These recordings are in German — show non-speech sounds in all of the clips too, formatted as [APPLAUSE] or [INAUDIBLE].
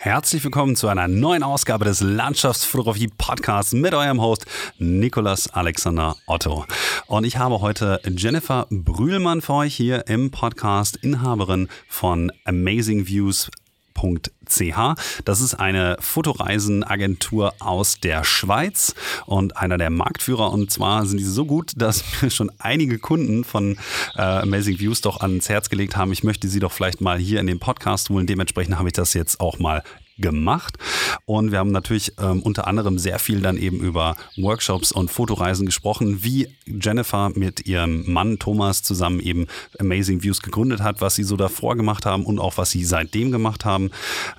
Herzlich willkommen zu einer neuen Ausgabe des Landschaftsfotografie Podcasts mit eurem Host Nikolas Alexander Otto. Und ich habe heute Jennifer Brühlmann für euch hier im Podcast, Inhaberin von Amazing Views Ch. Das ist eine Fotoreisenagentur aus der Schweiz und einer der Marktführer. Und zwar sind diese so gut, dass [LAUGHS] mir schon einige Kunden von äh, Amazing Views doch ans Herz gelegt haben, ich möchte sie doch vielleicht mal hier in den Podcast holen. Dementsprechend habe ich das jetzt auch mal gemacht. Und wir haben natürlich ähm, unter anderem sehr viel dann eben über Workshops und Fotoreisen gesprochen, wie Jennifer mit ihrem Mann Thomas zusammen eben Amazing Views gegründet hat, was sie so davor gemacht haben und auch was sie seitdem gemacht haben.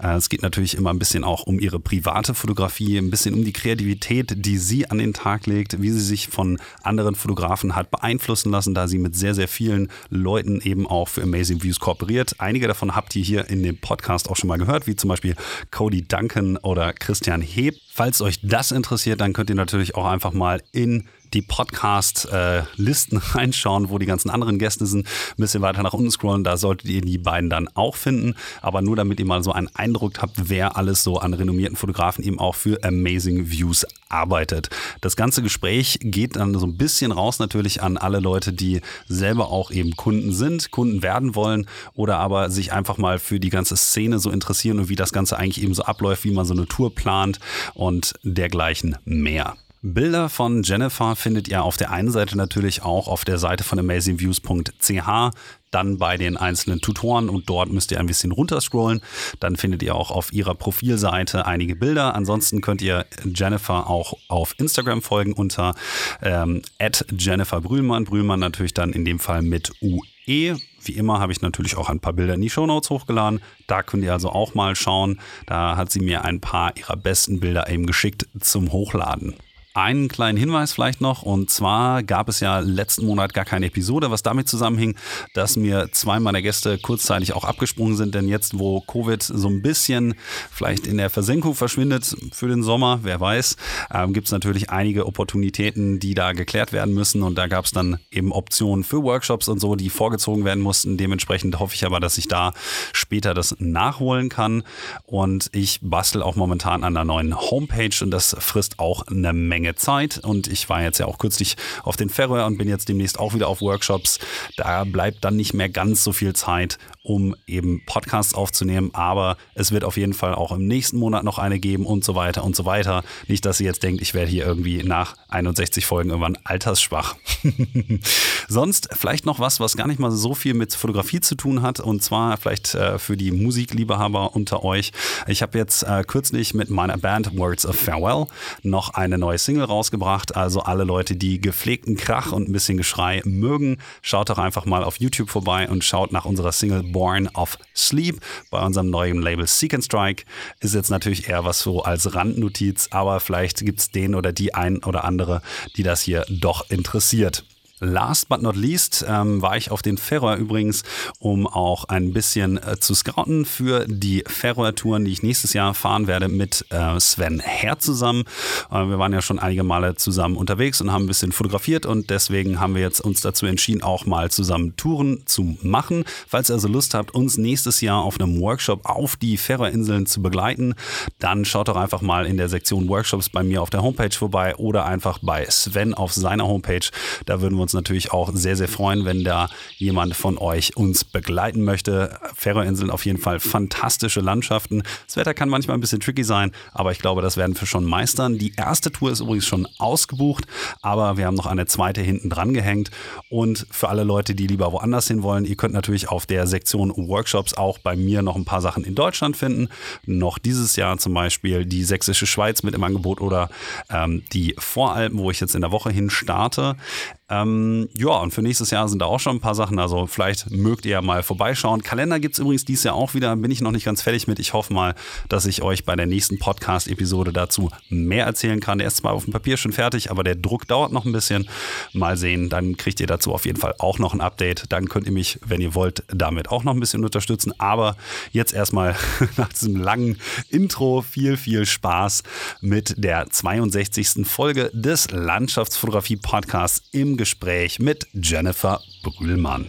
Äh, es geht natürlich immer ein bisschen auch um ihre private Fotografie, ein bisschen um die Kreativität, die sie an den Tag legt, wie sie sich von anderen Fotografen hat beeinflussen lassen, da sie mit sehr, sehr vielen Leuten eben auch für Amazing Views kooperiert. Einige davon habt ihr hier in dem Podcast auch schon mal gehört, wie zum Beispiel Cody Duncan oder Christian Heb. Falls euch das interessiert, dann könnt ihr natürlich auch einfach mal in die Podcast-Listen äh, [LAUGHS] reinschauen, wo die ganzen anderen Gäste sind. Ein bisschen weiter nach unten scrollen, da solltet ihr die beiden dann auch finden. Aber nur damit ihr mal so einen Eindruck habt, wer alles so an renommierten Fotografen eben auch für Amazing Views arbeitet. Das ganze Gespräch geht dann so ein bisschen raus natürlich an alle Leute, die selber auch eben Kunden sind, Kunden werden wollen oder aber sich einfach mal für die ganze Szene so interessieren und wie das Ganze eigentlich eben so abläuft, wie man so eine Tour plant und dergleichen mehr. Bilder von Jennifer findet ihr auf der einen Seite natürlich auch auf der Seite von amazingviews.ch, dann bei den einzelnen Tutoren und dort müsst ihr ein bisschen runterscrollen. Dann findet ihr auch auf ihrer Profilseite einige Bilder. Ansonsten könnt ihr Jennifer auch auf Instagram folgen unter ähm, Jennifer Brühlmann. Brühlmann natürlich dann in dem Fall mit UE. Wie immer habe ich natürlich auch ein paar Bilder in die Shownotes hochgeladen. Da könnt ihr also auch mal schauen. Da hat sie mir ein paar ihrer besten Bilder eben geschickt zum Hochladen. Einen kleinen Hinweis vielleicht noch, und zwar gab es ja letzten Monat gar keine Episode, was damit zusammenhing, dass mir zwei meiner Gäste kurzzeitig auch abgesprungen sind, denn jetzt, wo Covid so ein bisschen vielleicht in der Versenkung verschwindet für den Sommer, wer weiß, ähm, gibt es natürlich einige Opportunitäten, die da geklärt werden müssen und da gab es dann eben Optionen für Workshops und so, die vorgezogen werden mussten. Dementsprechend hoffe ich aber, dass ich da später das nachholen kann und ich bastel auch momentan an einer neuen Homepage und das frisst auch eine Menge Menge Zeit und ich war jetzt ja auch kürzlich auf den Färöer und bin jetzt demnächst auch wieder auf Workshops. Da bleibt dann nicht mehr ganz so viel Zeit, um eben Podcasts aufzunehmen, aber es wird auf jeden Fall auch im nächsten Monat noch eine geben und so weiter und so weiter. Nicht, dass ihr jetzt denkt, ich werde hier irgendwie nach 61 Folgen irgendwann altersschwach. [LAUGHS] Sonst vielleicht noch was, was gar nicht mal so viel mit Fotografie zu tun hat und zwar vielleicht äh, für die Musikliebhaber unter euch. Ich habe jetzt äh, kürzlich mit meiner Band Words of Farewell noch eine neue Single rausgebracht. Also alle Leute, die gepflegten Krach und ein bisschen Geschrei mögen, schaut doch einfach mal auf YouTube vorbei und schaut nach unserer Single Born of Sleep bei unserem neuen Label Seek and Strike. Ist jetzt natürlich eher was so als Randnotiz, aber vielleicht gibt es den oder die ein oder andere, die das hier doch interessiert. Last but not least ähm, war ich auf den Färöer übrigens, um auch ein bisschen äh, zu scouten für die Färöer-Touren, die ich nächstes Jahr fahren werde mit äh, Sven Herr zusammen. Äh, wir waren ja schon einige Male zusammen unterwegs und haben ein bisschen fotografiert und deswegen haben wir jetzt uns dazu entschieden, auch mal zusammen Touren zu machen. Falls ihr also Lust habt, uns nächstes Jahr auf einem Workshop auf die Färöerinseln zu begleiten, dann schaut doch einfach mal in der Sektion Workshops bei mir auf der Homepage vorbei oder einfach bei Sven auf seiner Homepage. Da würden wir uns uns natürlich auch sehr, sehr freuen, wenn da jemand von euch uns begleiten möchte. Färöerinseln auf jeden Fall fantastische Landschaften. Das Wetter kann manchmal ein bisschen tricky sein, aber ich glaube, das werden wir schon meistern. Die erste Tour ist übrigens schon ausgebucht, aber wir haben noch eine zweite hinten dran gehängt. Und für alle Leute, die lieber woanders hin wollen, ihr könnt natürlich auf der Sektion Workshops auch bei mir noch ein paar Sachen in Deutschland finden. Noch dieses Jahr zum Beispiel die Sächsische Schweiz mit im Angebot oder ähm, die Voralpen, wo ich jetzt in der Woche hin starte. Ähm, ja, und für nächstes Jahr sind da auch schon ein paar Sachen. Also vielleicht mögt ihr ja mal vorbeischauen. Kalender gibt es übrigens dieses Jahr auch wieder. Bin ich noch nicht ganz fertig mit. Ich hoffe mal, dass ich euch bei der nächsten Podcast-Episode dazu mehr erzählen kann. Der ist zwar auf dem Papier schon fertig, aber der Druck dauert noch ein bisschen. Mal sehen, dann kriegt ihr dazu auf jeden Fall auch noch ein Update. Dann könnt ihr mich, wenn ihr wollt, damit auch noch ein bisschen unterstützen. Aber jetzt erstmal [LAUGHS] nach diesem langen Intro viel, viel Spaß mit der 62. Folge des Landschaftsfotografie-Podcasts im Gespräch mit Jennifer Brühlmann.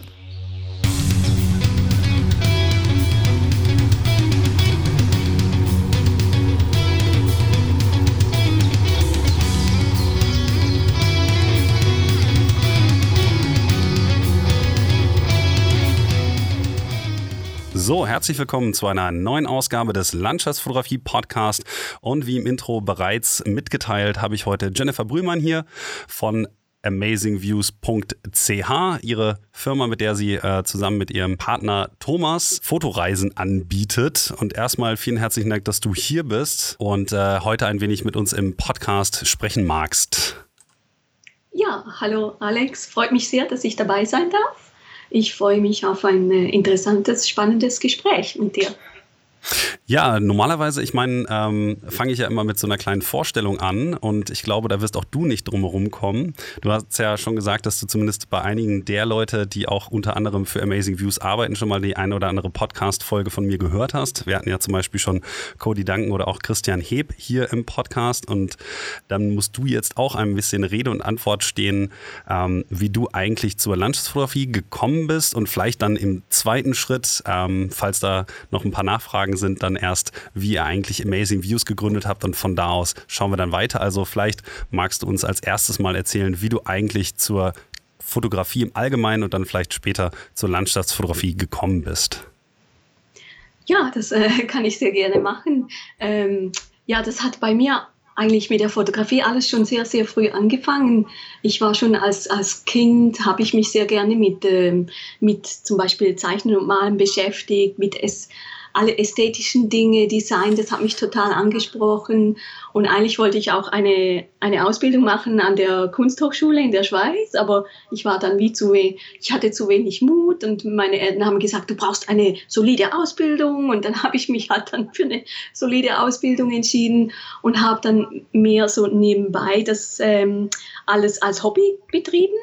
So, herzlich willkommen zu einer neuen Ausgabe des Landschaftsfotografie Podcast. Und wie im Intro bereits mitgeteilt, habe ich heute Jennifer Brühmann hier von amazingviews.ch, ihre Firma, mit der sie äh, zusammen mit ihrem Partner Thomas Fotoreisen anbietet. Und erstmal vielen herzlichen Dank, dass du hier bist und äh, heute ein wenig mit uns im Podcast sprechen magst. Ja, hallo Alex, freut mich sehr, dass ich dabei sein darf. Ich freue mich auf ein äh, interessantes, spannendes Gespräch mit dir. Ja, normalerweise, ich meine, ähm, fange ich ja immer mit so einer kleinen Vorstellung an und ich glaube, da wirst auch du nicht drum herum kommen. Du hast ja schon gesagt, dass du zumindest bei einigen der Leute, die auch unter anderem für Amazing Views arbeiten, schon mal die eine oder andere Podcast-Folge von mir gehört hast. Wir hatten ja zum Beispiel schon Cody Duncan oder auch Christian Heb hier im Podcast und dann musst du jetzt auch ein bisschen Rede und Antwort stehen, ähm, wie du eigentlich zur Landschaftsfotografie gekommen bist und vielleicht dann im zweiten Schritt, ähm, falls da noch ein paar Nachfragen Fragen sind dann erst, wie ihr eigentlich Amazing Views gegründet habt und von da aus schauen wir dann weiter. Also vielleicht magst du uns als erstes mal erzählen, wie du eigentlich zur Fotografie im Allgemeinen und dann vielleicht später zur Landschaftsfotografie gekommen bist. Ja, das äh, [LAUGHS] kann ich sehr gerne machen. Ähm, ja, das hat bei mir eigentlich mit der Fotografie alles schon sehr, sehr früh angefangen. Ich war schon als, als Kind, habe ich mich sehr gerne mit, ähm, mit zum Beispiel Zeichnen und Malen beschäftigt, mit es alle ästhetischen Dinge, Design, das hat mich total angesprochen. Und eigentlich wollte ich auch eine, eine Ausbildung machen an der Kunsthochschule in der Schweiz, aber ich war dann wie zu, ich hatte zu wenig Mut und meine Eltern haben gesagt, du brauchst eine solide Ausbildung. Und dann [LAUGHS] habe ich mich halt dann für eine solide Ausbildung entschieden und habe dann mehr so nebenbei das ähm, alles als Hobby betrieben.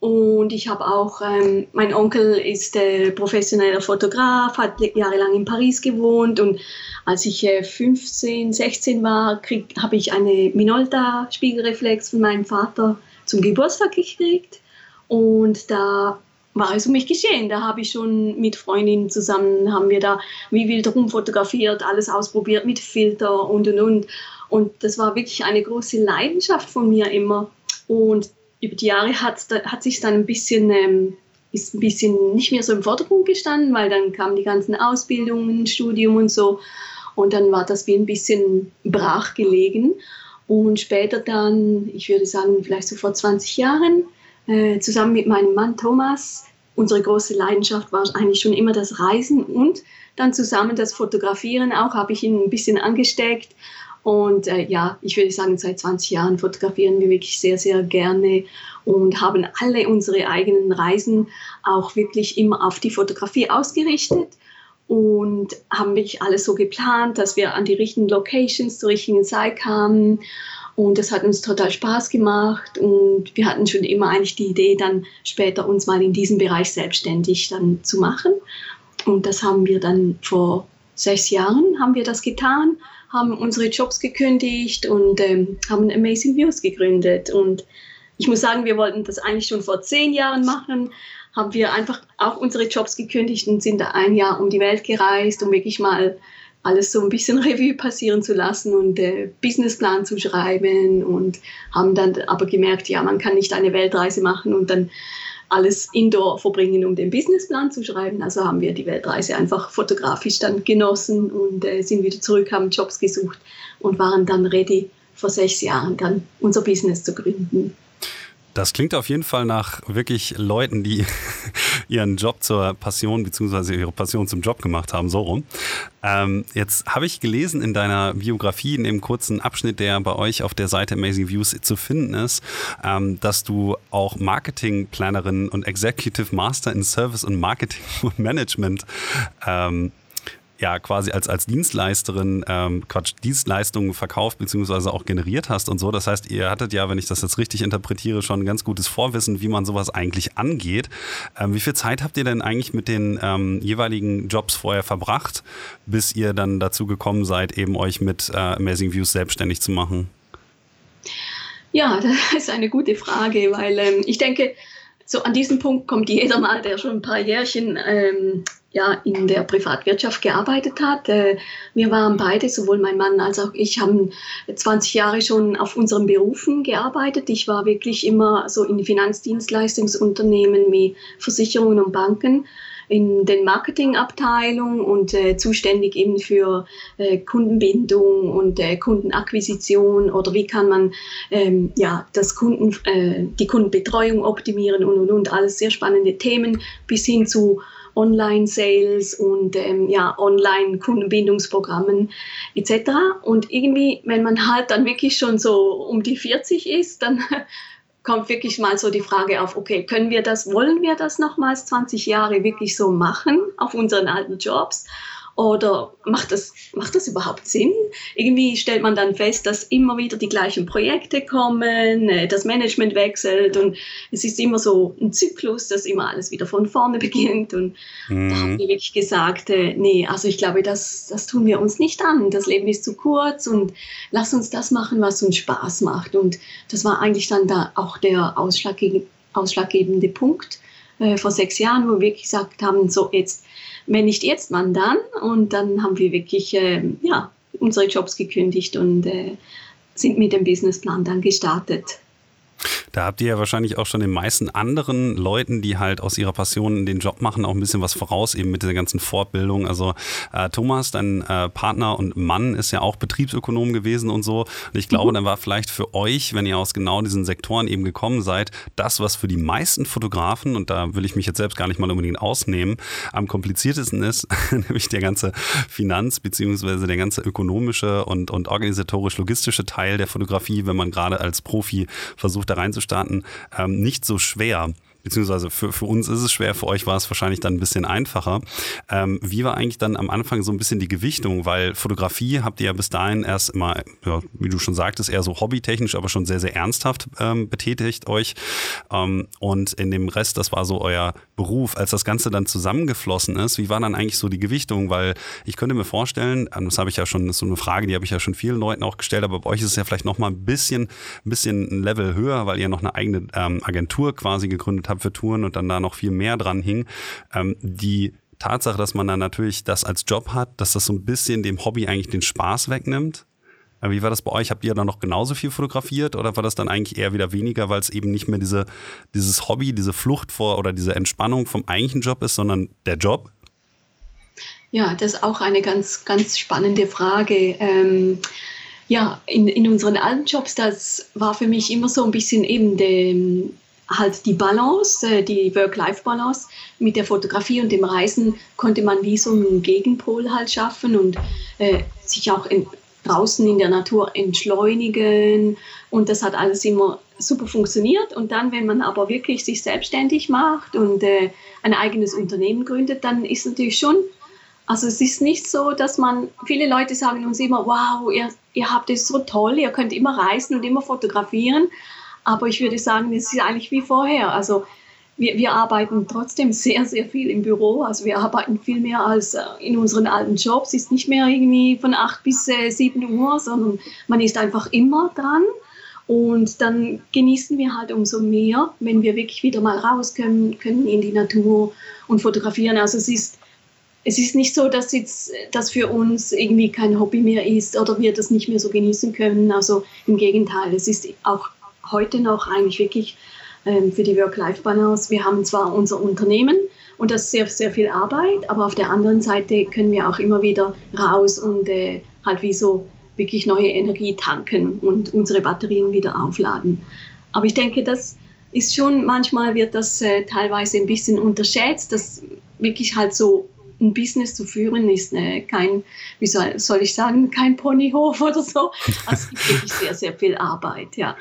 Und ich habe auch, ähm, mein Onkel ist äh, professioneller Fotograf, hat jahrelang in Paris gewohnt und als ich äh, 15, 16 war, habe ich eine Minolta-Spiegelreflex von meinem Vater zum Geburtstag gekriegt. Und da war es um mich geschehen. Da habe ich schon mit Freundinnen zusammen, haben wir da wie wild rum fotografiert, alles ausprobiert mit Filter und und und. Und das war wirklich eine große Leidenschaft von mir immer. Und über die Jahre hat, hat sich dann ein bisschen, ähm, ist ein bisschen nicht mehr so im Vordergrund gestanden, weil dann kamen die ganzen Ausbildungen, Studium und so. Und dann war das wie ein bisschen brach gelegen. Und später dann, ich würde sagen, vielleicht so vor 20 Jahren, äh, zusammen mit meinem Mann Thomas, unsere große Leidenschaft war eigentlich schon immer das Reisen und dann zusammen das Fotografieren auch, habe ich ihn ein bisschen angesteckt und äh, ja, ich würde sagen, seit 20 Jahren fotografieren wir wirklich sehr, sehr gerne und haben alle unsere eigenen Reisen auch wirklich immer auf die Fotografie ausgerichtet und haben wirklich alles so geplant, dass wir an die richtigen Locations zur richtigen Zeit kamen. Und das hat uns total Spaß gemacht und wir hatten schon immer eigentlich die Idee, dann später uns mal in diesem Bereich selbstständig dann zu machen. Und das haben wir dann vor sechs Jahren haben wir das getan haben unsere Jobs gekündigt und ähm, haben Amazing Views gegründet. Und ich muss sagen, wir wollten das eigentlich schon vor zehn Jahren machen, haben wir einfach auch unsere Jobs gekündigt und sind da ein Jahr um die Welt gereist, um wirklich mal alles so ein bisschen [LAUGHS] Revue passieren zu lassen und äh, Businessplan zu schreiben und haben dann aber gemerkt, ja, man kann nicht eine Weltreise machen und dann alles indoor verbringen, um den Businessplan zu schreiben. Also haben wir die Weltreise einfach fotografisch dann genossen und äh, sind wieder zurück, haben Jobs gesucht und waren dann ready, vor sechs Jahren dann unser Business zu gründen. Das klingt auf jeden Fall nach wirklich Leuten, die ihren Job zur Passion bzw. ihre Passion zum Job gemacht haben, so rum. Ähm, jetzt habe ich gelesen in deiner Biografie, in dem kurzen Abschnitt, der bei euch auf der Seite Amazing Views zu finden ist, ähm, dass du auch Marketingplanerin und Executive Master in Service und Marketing und Management ähm, ja quasi als, als Dienstleisterin ähm, Quatsch, Dienstleistungen verkauft bzw. auch generiert hast und so. Das heißt, ihr hattet ja, wenn ich das jetzt richtig interpretiere, schon ein ganz gutes Vorwissen, wie man sowas eigentlich angeht. Ähm, wie viel Zeit habt ihr denn eigentlich mit den ähm, jeweiligen Jobs vorher verbracht, bis ihr dann dazu gekommen seid, eben euch mit äh, Amazing Views selbstständig zu machen? Ja, [LAUGHS] das ist eine gute Frage, weil ähm, ich denke, so an diesen Punkt kommt jeder mal, der schon ein paar Jährchen ähm, ja, in der Privatwirtschaft gearbeitet hat. Äh, wir waren beide, sowohl mein Mann als auch ich, haben 20 Jahre schon auf unseren Berufen gearbeitet. Ich war wirklich immer so in Finanzdienstleistungsunternehmen wie Versicherungen und Banken. In den Marketingabteilungen und äh, zuständig eben für äh, Kundenbindung und äh, Kundenakquisition oder wie kann man ähm, ja, das Kunden, äh, die Kundenbetreuung optimieren und, und, und. Alles sehr spannende Themen bis hin zu Online-Sales und ähm, ja, Online-Kundenbindungsprogrammen etc. Und irgendwie, wenn man halt dann wirklich schon so um die 40 ist, dann [LAUGHS] kommt wirklich mal so die Frage auf, okay, können wir das, wollen wir das nochmals 20 Jahre wirklich so machen auf unseren alten Jobs? Oder macht das, macht das überhaupt Sinn? Irgendwie stellt man dann fest, dass immer wieder die gleichen Projekte kommen, äh, das Management wechselt und es ist immer so ein Zyklus, dass immer alles wieder von vorne [LAUGHS] beginnt. Und mhm. da haben wir wirklich gesagt, äh, nee, also ich glaube, das, das tun wir uns nicht an. Das Leben ist zu kurz und lass uns das machen, was uns Spaß macht. Und das war eigentlich dann da auch der ausschlaggebende Punkt äh, vor sechs Jahren, wo wir gesagt haben, so jetzt wenn nicht jetzt, wann dann? Und dann haben wir wirklich äh, ja, unsere Jobs gekündigt und äh, sind mit dem Businessplan dann gestartet. Da habt ihr ja wahrscheinlich auch schon den meisten anderen Leuten, die halt aus ihrer Passion den Job machen, auch ein bisschen was voraus, eben mit der ganzen Fortbildung. Also äh, Thomas, dein äh, Partner und Mann, ist ja auch Betriebsökonom gewesen und so. Und ich glaube, mhm. dann war vielleicht für euch, wenn ihr aus genau diesen Sektoren eben gekommen seid, das, was für die meisten Fotografen, und da will ich mich jetzt selbst gar nicht mal unbedingt ausnehmen, am kompliziertesten ist, [LAUGHS] nämlich der ganze Finanz- beziehungsweise der ganze ökonomische und, und organisatorisch-logistische Teil der Fotografie, wenn man gerade als Profi versucht, da reinzuschauen Staaten ähm, nicht so schwer beziehungsweise für, für uns ist es schwer, für euch war es wahrscheinlich dann ein bisschen einfacher. Ähm, wie war eigentlich dann am Anfang so ein bisschen die Gewichtung? Weil Fotografie habt ihr ja bis dahin erst immer, ja, wie du schon sagtest, eher so hobbytechnisch, aber schon sehr, sehr ernsthaft ähm, betätigt euch. Ähm, und in dem Rest, das war so euer Beruf. Als das Ganze dann zusammengeflossen ist, wie war dann eigentlich so die Gewichtung? Weil ich könnte mir vorstellen, ähm, das habe ich ja schon, das ist so eine Frage, die habe ich ja schon vielen Leuten auch gestellt, aber bei euch ist es ja vielleicht nochmal ein bisschen, ein bisschen ein Level höher, weil ihr noch eine eigene ähm, Agentur quasi gegründet habt für Touren und dann da noch viel mehr dran hing. Ähm, die Tatsache, dass man dann natürlich das als Job hat, dass das so ein bisschen dem Hobby eigentlich den Spaß wegnimmt. Äh, wie war das bei euch? Habt ihr dann noch genauso viel fotografiert oder war das dann eigentlich eher wieder weniger, weil es eben nicht mehr diese, dieses Hobby, diese Flucht vor oder diese Entspannung vom eigentlichen Job ist, sondern der Job? Ja, das ist auch eine ganz, ganz spannende Frage. Ähm, ja, in, in unseren alten Jobs, das war für mich immer so ein bisschen eben der halt die Balance, äh, die Work-Life-Balance. Mit der Fotografie und dem Reisen konnte man wie so einen Gegenpol halt schaffen und äh, sich auch in, draußen in der Natur entschleunigen. Und das hat alles immer super funktioniert. Und dann, wenn man aber wirklich sich selbstständig macht und äh, ein eigenes Unternehmen gründet, dann ist natürlich schon, also es ist nicht so, dass man, viele Leute sagen uns immer, wow, ihr, ihr habt es so toll, ihr könnt immer reisen und immer fotografieren, aber ich würde sagen, es ist eigentlich wie vorher. Also wir, wir arbeiten trotzdem sehr, sehr viel im Büro. Also wir arbeiten viel mehr als äh, in unseren alten Jobs. Es ist nicht mehr irgendwie von 8 bis 7 äh, Uhr, sondern man ist einfach immer dran. Und dann genießen wir halt umso mehr, wenn wir wirklich wieder mal raus können, können in die Natur und fotografieren. Also es ist, es ist nicht so, dass jetzt das für uns irgendwie kein Hobby mehr ist oder wir das nicht mehr so genießen können. Also im Gegenteil, es ist auch heute noch eigentlich wirklich ähm, für die Work-Life-Balance. Wir haben zwar unser Unternehmen und das ist sehr, sehr viel Arbeit, aber auf der anderen Seite können wir auch immer wieder raus und äh, halt wie so wirklich neue Energie tanken und unsere Batterien wieder aufladen. Aber ich denke, das ist schon, manchmal wird das äh, teilweise ein bisschen unterschätzt, dass wirklich halt so ein Business zu führen ist äh, kein, wie soll, soll ich sagen, kein Ponyhof oder so. Also es gibt wirklich sehr, sehr viel Arbeit, ja.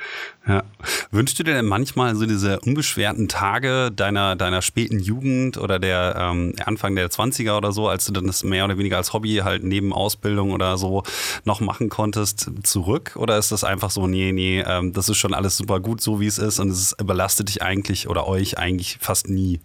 Ja. Wünschst du dir denn manchmal so diese unbeschwerten Tage deiner, deiner späten Jugend oder der ähm, Anfang der 20er oder so, als du dann das mehr oder weniger als Hobby halt neben Ausbildung oder so noch machen konntest, zurück? Oder ist das einfach so, nee, nee, ähm, das ist schon alles super gut, so wie es ist und es überlastet dich eigentlich oder euch eigentlich fast nie?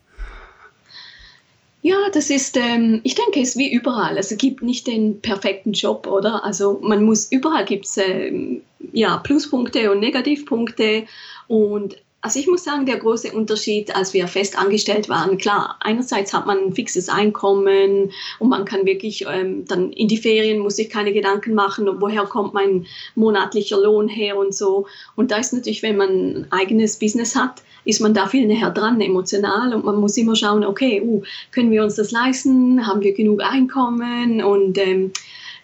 Ja, das ist, ähm, ich denke, es ist wie überall. Also es gibt nicht den perfekten Job, oder? Also man muss, überall gibt es ähm, ja, Pluspunkte und Negativpunkte und also ich muss sagen, der große Unterschied, als wir fest angestellt waren, klar, einerseits hat man ein fixes Einkommen und man kann wirklich ähm, dann in die Ferien, muss sich keine Gedanken machen, woher kommt mein monatlicher Lohn her und so. Und da ist natürlich, wenn man ein eigenes Business hat, ist man da viel näher dran, emotional und man muss immer schauen, okay, uh, können wir uns das leisten, haben wir genug Einkommen? Und ähm,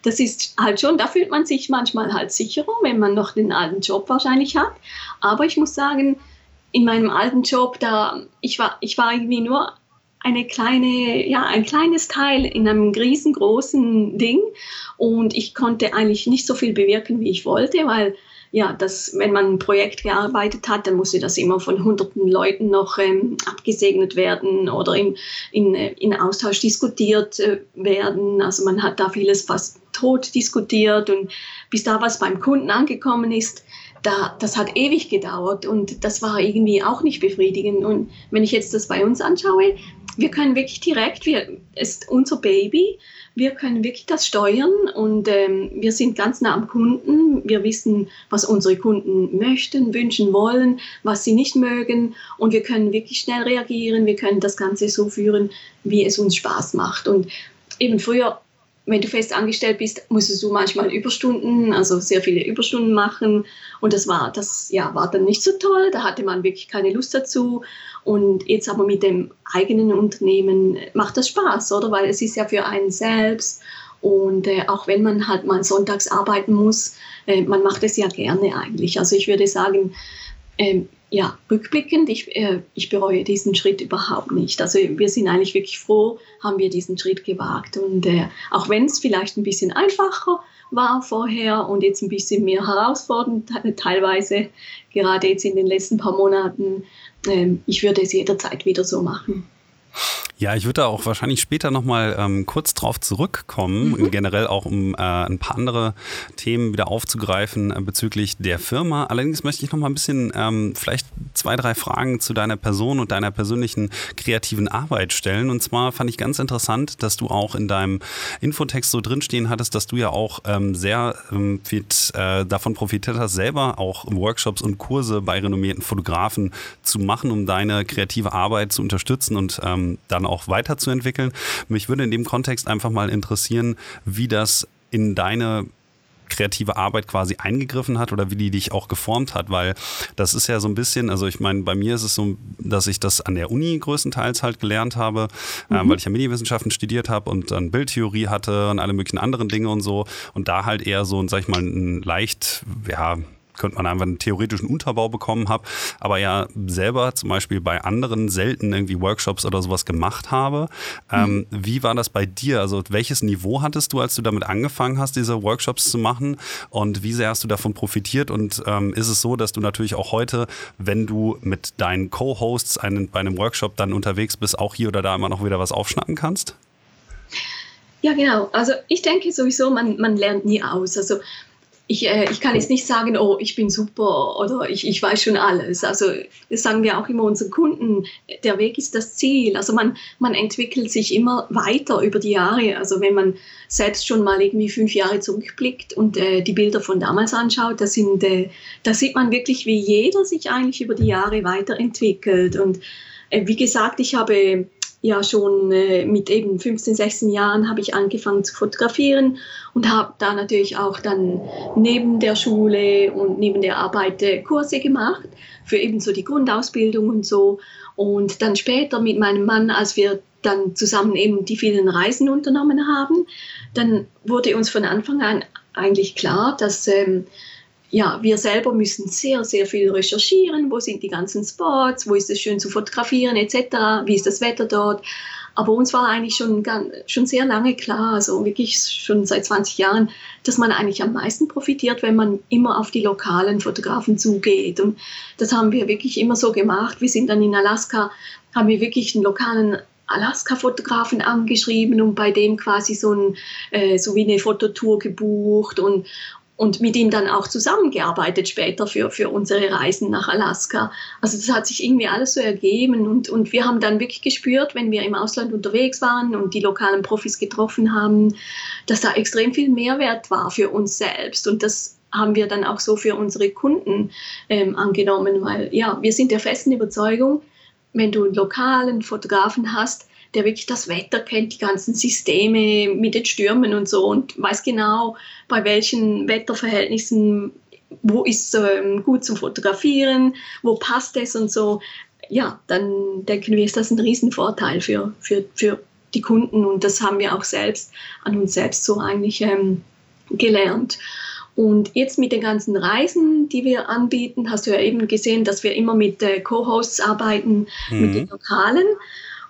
das ist halt schon, da fühlt man sich manchmal halt sicherer, wenn man noch den alten Job wahrscheinlich hat. Aber ich muss sagen, in meinem alten Job, da ich war, ich war irgendwie nur eine kleine, ja, ein kleines Teil in einem riesengroßen Ding. Und ich konnte eigentlich nicht so viel bewirken, wie ich wollte, weil ja, das, wenn man ein Projekt gearbeitet hat, dann musste das immer von hunderten Leuten noch ähm, abgesegnet werden oder in, in, äh, in Austausch diskutiert äh, werden. Also man hat da vieles fast tot diskutiert und bis da was beim Kunden angekommen ist, da, das hat ewig gedauert und das war irgendwie auch nicht befriedigend. Und wenn ich jetzt das bei uns anschaue, wir können wirklich direkt, wir, es ist unser Baby, wir können wirklich das steuern und ähm, wir sind ganz nah am Kunden. Wir wissen, was unsere Kunden möchten, wünschen wollen, was sie nicht mögen und wir können wirklich schnell reagieren. Wir können das Ganze so führen, wie es uns Spaß macht. Und eben früher wenn du fest angestellt bist, musstest du manchmal Überstunden, also sehr viele Überstunden machen. Und das war, das ja, war dann nicht so toll. Da hatte man wirklich keine Lust dazu. Und jetzt aber mit dem eigenen Unternehmen macht das Spaß, oder? Weil es ist ja für einen selbst. Und äh, auch wenn man halt mal sonntags arbeiten muss, äh, man macht es ja gerne eigentlich. Also ich würde sagen, äh, ja, rückblickend, ich, äh, ich bereue diesen Schritt überhaupt nicht. Also wir sind eigentlich wirklich froh, haben wir diesen Schritt gewagt. Und äh, auch wenn es vielleicht ein bisschen einfacher war vorher und jetzt ein bisschen mehr herausfordernd teilweise, gerade jetzt in den letzten paar Monaten, äh, ich würde es jederzeit wieder so machen. Ja, ich würde da auch wahrscheinlich später nochmal ähm, kurz drauf zurückkommen, mhm. generell auch um äh, ein paar andere Themen wieder aufzugreifen äh, bezüglich der Firma. Allerdings möchte ich nochmal ein bisschen ähm, vielleicht zwei, drei Fragen zu deiner Person und deiner persönlichen kreativen Arbeit stellen. Und zwar fand ich ganz interessant, dass du auch in deinem Infotext so drinstehen hattest, dass du ja auch ähm, sehr ähm, viel äh, davon profitiert hast, selber auch Workshops und Kurse bei renommierten Fotografen zu machen, um deine kreative Arbeit zu unterstützen und ähm, dann auch weiterzuentwickeln. Mich würde in dem Kontext einfach mal interessieren, wie das in deine kreative Arbeit quasi eingegriffen hat oder wie die dich auch geformt hat, weil das ist ja so ein bisschen, also ich meine, bei mir ist es so, dass ich das an der Uni größtenteils halt gelernt habe, äh, mhm. äh, weil ich ja Medienwissenschaften studiert habe und dann Bildtheorie hatte und alle möglichen anderen Dinge und so und da halt eher so, sag ich mal, ein leicht, ja, könnte man einfach einen theoretischen Unterbau bekommen habe, aber ja selber zum Beispiel bei anderen selten irgendwie Workshops oder sowas gemacht habe. Ähm, mhm. Wie war das bei dir? Also welches Niveau hattest du, als du damit angefangen hast, diese Workshops zu machen und wie sehr hast du davon profitiert und ähm, ist es so, dass du natürlich auch heute, wenn du mit deinen Co-Hosts einen, bei einem Workshop dann unterwegs bist, auch hier oder da immer noch wieder was aufschnappen kannst? Ja, genau. Also ich denke sowieso, man, man lernt nie aus. Also ich, äh, ich kann jetzt nicht sagen, oh, ich bin super oder ich, ich weiß schon alles. Also das sagen wir auch immer unseren Kunden, der Weg ist das Ziel. Also man, man entwickelt sich immer weiter über die Jahre. Also wenn man selbst schon mal irgendwie fünf Jahre zurückblickt und äh, die Bilder von damals anschaut, da, äh, da sieht man wirklich, wie jeder sich eigentlich über die Jahre weiterentwickelt. Und äh, wie gesagt, ich habe ja schon äh, mit eben 15, 16 Jahren habe ich angefangen zu fotografieren und habe da natürlich auch dann neben der Schule und neben der Arbeit äh, Kurse gemacht für eben so die Grundausbildung und so. Und dann später mit meinem Mann, als wir dann zusammen eben die vielen Reisen unternommen haben, dann wurde uns von Anfang an eigentlich klar, dass ähm, ja, wir selber müssen sehr, sehr viel recherchieren. Wo sind die ganzen Spots? Wo ist es schön zu fotografieren, etc.? Wie ist das Wetter dort? Aber uns war eigentlich schon, schon sehr lange klar, also wirklich schon seit 20 Jahren, dass man eigentlich am meisten profitiert, wenn man immer auf die lokalen Fotografen zugeht. Und das haben wir wirklich immer so gemacht. Wir sind dann in Alaska, haben wir wirklich einen lokalen Alaska-Fotografen angeschrieben und bei dem quasi so, ein, äh, so wie eine Fototour gebucht und, und mit ihm dann auch zusammengearbeitet später für, für unsere Reisen nach Alaska. Also das hat sich irgendwie alles so ergeben und, und wir haben dann wirklich gespürt, wenn wir im Ausland unterwegs waren und die lokalen Profis getroffen haben, dass da extrem viel Mehrwert war für uns selbst und das haben wir dann auch so für unsere Kunden ähm, angenommen, weil ja, wir sind der festen Überzeugung, wenn du einen lokalen Fotografen hast, der wirklich das Wetter kennt, die ganzen Systeme mit den Stürmen und so und weiß genau, bei welchen Wetterverhältnissen, wo ist ähm, gut zum Fotografieren, wo passt es und so. Ja, dann denken wir, ist das ein Riesenvorteil für, für, für die Kunden und das haben wir auch selbst an uns selbst so eigentlich ähm, gelernt. Und jetzt mit den ganzen Reisen, die wir anbieten, hast du ja eben gesehen, dass wir immer mit äh, Co-Hosts arbeiten, mhm. mit den Lokalen.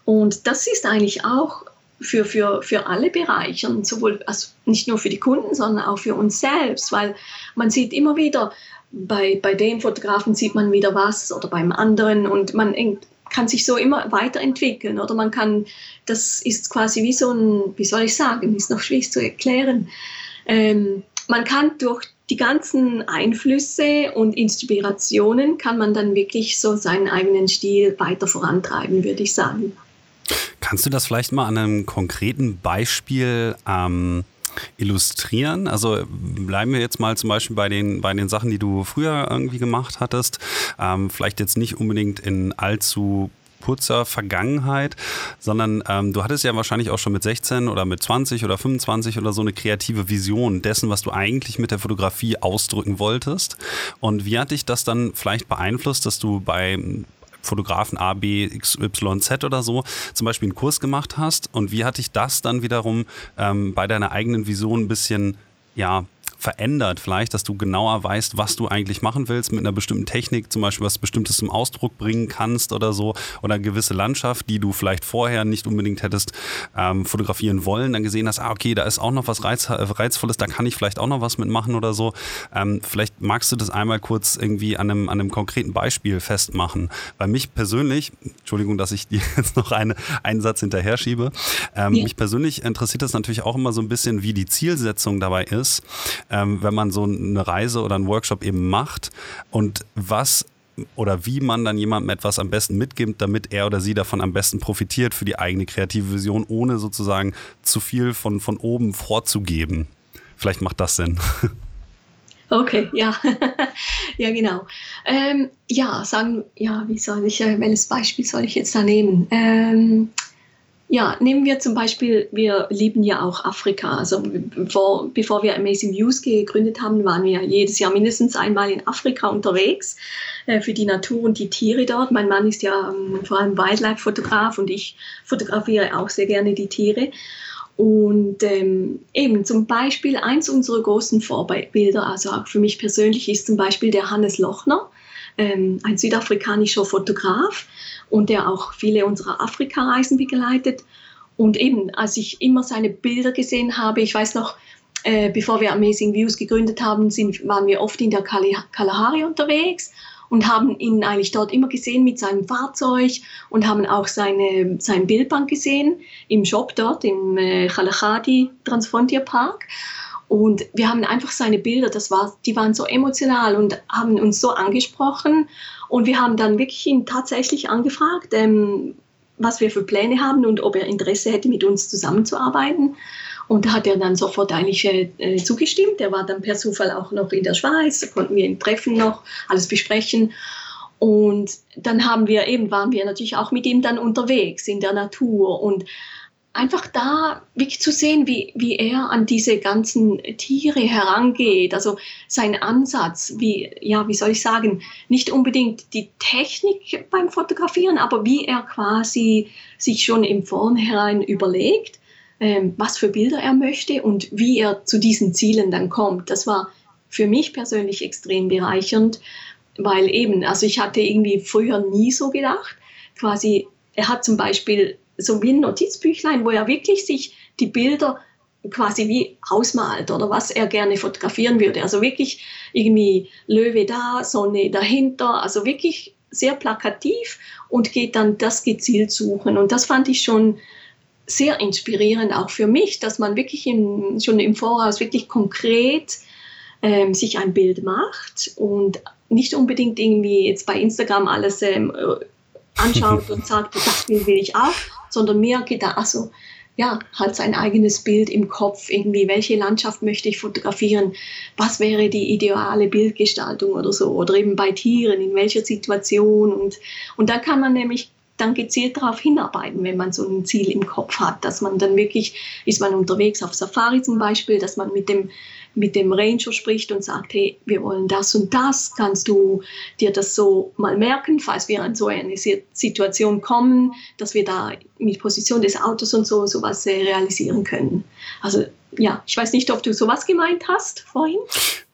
Und das ist eigentlich auch für, für, für alle Bereiche, sowohl also nicht nur für die Kunden, sondern auch für uns selbst, weil man sieht immer wieder, bei, bei dem Fotografen sieht man wieder was oder beim anderen und man kann sich so immer weiterentwickeln oder man kann, das ist quasi wie so ein, wie soll ich sagen, ist noch schwierig zu erklären. Ähm, man kann durch die ganzen Einflüsse und Inspirationen kann man dann wirklich so seinen eigenen Stil weiter vorantreiben, würde ich sagen. Kannst du das vielleicht mal an einem konkreten Beispiel ähm, illustrieren? Also bleiben wir jetzt mal zum Beispiel bei den, bei den Sachen, die du früher irgendwie gemacht hattest. Ähm, vielleicht jetzt nicht unbedingt in allzu kurzer Vergangenheit, sondern ähm, du hattest ja wahrscheinlich auch schon mit 16 oder mit 20 oder 25 oder so eine kreative Vision dessen, was du eigentlich mit der Fotografie ausdrücken wolltest. Und wie hat dich das dann vielleicht beeinflusst, dass du bei Fotografen A, B, X, Y, Z oder so zum Beispiel einen Kurs gemacht hast? Und wie hat dich das dann wiederum ähm, bei deiner eigenen Vision ein bisschen ja, verändert vielleicht, dass du genauer weißt, was du eigentlich machen willst mit einer bestimmten Technik, zum Beispiel was Bestimmtes zum Ausdruck bringen kannst oder so, oder eine gewisse Landschaft, die du vielleicht vorher nicht unbedingt hättest ähm, fotografieren wollen, dann gesehen hast, ah, okay, da ist auch noch was Reiz, Reizvolles, da kann ich vielleicht auch noch was mitmachen oder so. Ähm, vielleicht magst du das einmal kurz irgendwie an einem, an einem konkreten Beispiel festmachen. Weil mich persönlich, Entschuldigung, dass ich [LAUGHS] dir jetzt noch eine, einen Satz hinterher schiebe, ähm, ja. mich persönlich interessiert das natürlich auch immer so ein bisschen, wie die Zielsetzung dabei ist ähm, wenn man so eine Reise oder einen Workshop eben macht und was oder wie man dann jemandem etwas am besten mitgibt, damit er oder sie davon am besten profitiert für die eigene kreative Vision, ohne sozusagen zu viel von, von oben vorzugeben. Vielleicht macht das Sinn. [LAUGHS] Okay, ja, [LAUGHS] ja genau. Ähm, ja, sagen, ja, wie soll ich, äh, welches Beispiel soll ich jetzt da nehmen? Ähm, ja, nehmen wir zum Beispiel, wir lieben ja auch Afrika. Also bevor, bevor wir Amazing Views gegründet haben, waren wir jedes Jahr mindestens einmal in Afrika unterwegs äh, für die Natur und die Tiere dort. Mein Mann ist ja ähm, vor allem Wildlife-Fotograf und ich fotografiere auch sehr gerne die Tiere. Und ähm, eben zum Beispiel eins unserer großen Vorbilder, also auch für mich persönlich, ist zum Beispiel der Hannes Lochner, ähm, ein südafrikanischer Fotograf und der auch viele unserer Afrika-Reisen begleitet. Und eben, als ich immer seine Bilder gesehen habe, ich weiß noch, äh, bevor wir Amazing Views gegründet haben, sind, waren wir oft in der Kalahari unterwegs und haben ihn eigentlich dort immer gesehen mit seinem Fahrzeug und haben auch seine, sein Bildbank gesehen im Shop dort im äh, Kalahari Transfrontier Park. Und wir haben einfach seine Bilder, das war, die waren so emotional und haben uns so angesprochen. Und wir haben dann wirklich ihn tatsächlich angefragt, ähm, was wir für Pläne haben und ob er Interesse hätte, mit uns zusammenzuarbeiten. Und da hat er dann sofort eigentlich äh, zugestimmt. Er war dann per Zufall auch noch in der Schweiz, da konnten wir ihn treffen noch, alles besprechen. Und dann haben wir eben, waren wir natürlich auch mit ihm dann unterwegs in der Natur und einfach da wirklich zu sehen, wie, wie er an diese ganzen Tiere herangeht. Also sein Ansatz, wie, ja, wie soll ich sagen, nicht unbedingt die Technik beim Fotografieren, aber wie er quasi sich schon im Vornherein überlegt, ähm, was für Bilder er möchte und wie er zu diesen Zielen dann kommt. Das war für mich persönlich extrem bereichernd, weil eben, also ich hatte irgendwie früher nie so gedacht, quasi, er hat zum Beispiel so wie ein Notizbüchlein, wo er wirklich sich die Bilder quasi wie ausmalt oder was er gerne fotografieren würde. Also wirklich irgendwie Löwe da, Sonne dahinter, also wirklich sehr plakativ und geht dann das gezielt suchen. Und das fand ich schon sehr inspirierend auch für mich, dass man wirklich in, schon im Voraus wirklich konkret ähm, sich ein Bild macht und nicht unbedingt irgendwie jetzt bei Instagram alles ähm, anschaut [LAUGHS] und sagt, das will ich auch, sondern mehr gedacht, also ja, halt sein eigenes Bild im Kopf, irgendwie, welche Landschaft möchte ich fotografieren, was wäre die ideale Bildgestaltung oder so, oder eben bei Tieren, in welcher Situation. Und, und da kann man nämlich dann gezielt darauf hinarbeiten, wenn man so ein Ziel im Kopf hat, dass man dann wirklich, ist man unterwegs auf Safari zum Beispiel, dass man mit dem mit dem Ranger spricht und sagt, hey, wir wollen das und das, kannst du dir das so mal merken, falls wir in so eine Situation kommen, dass wir da mit Position des Autos und so sowas äh, realisieren können. Also ja, ich weiß nicht, ob du sowas gemeint hast vorhin.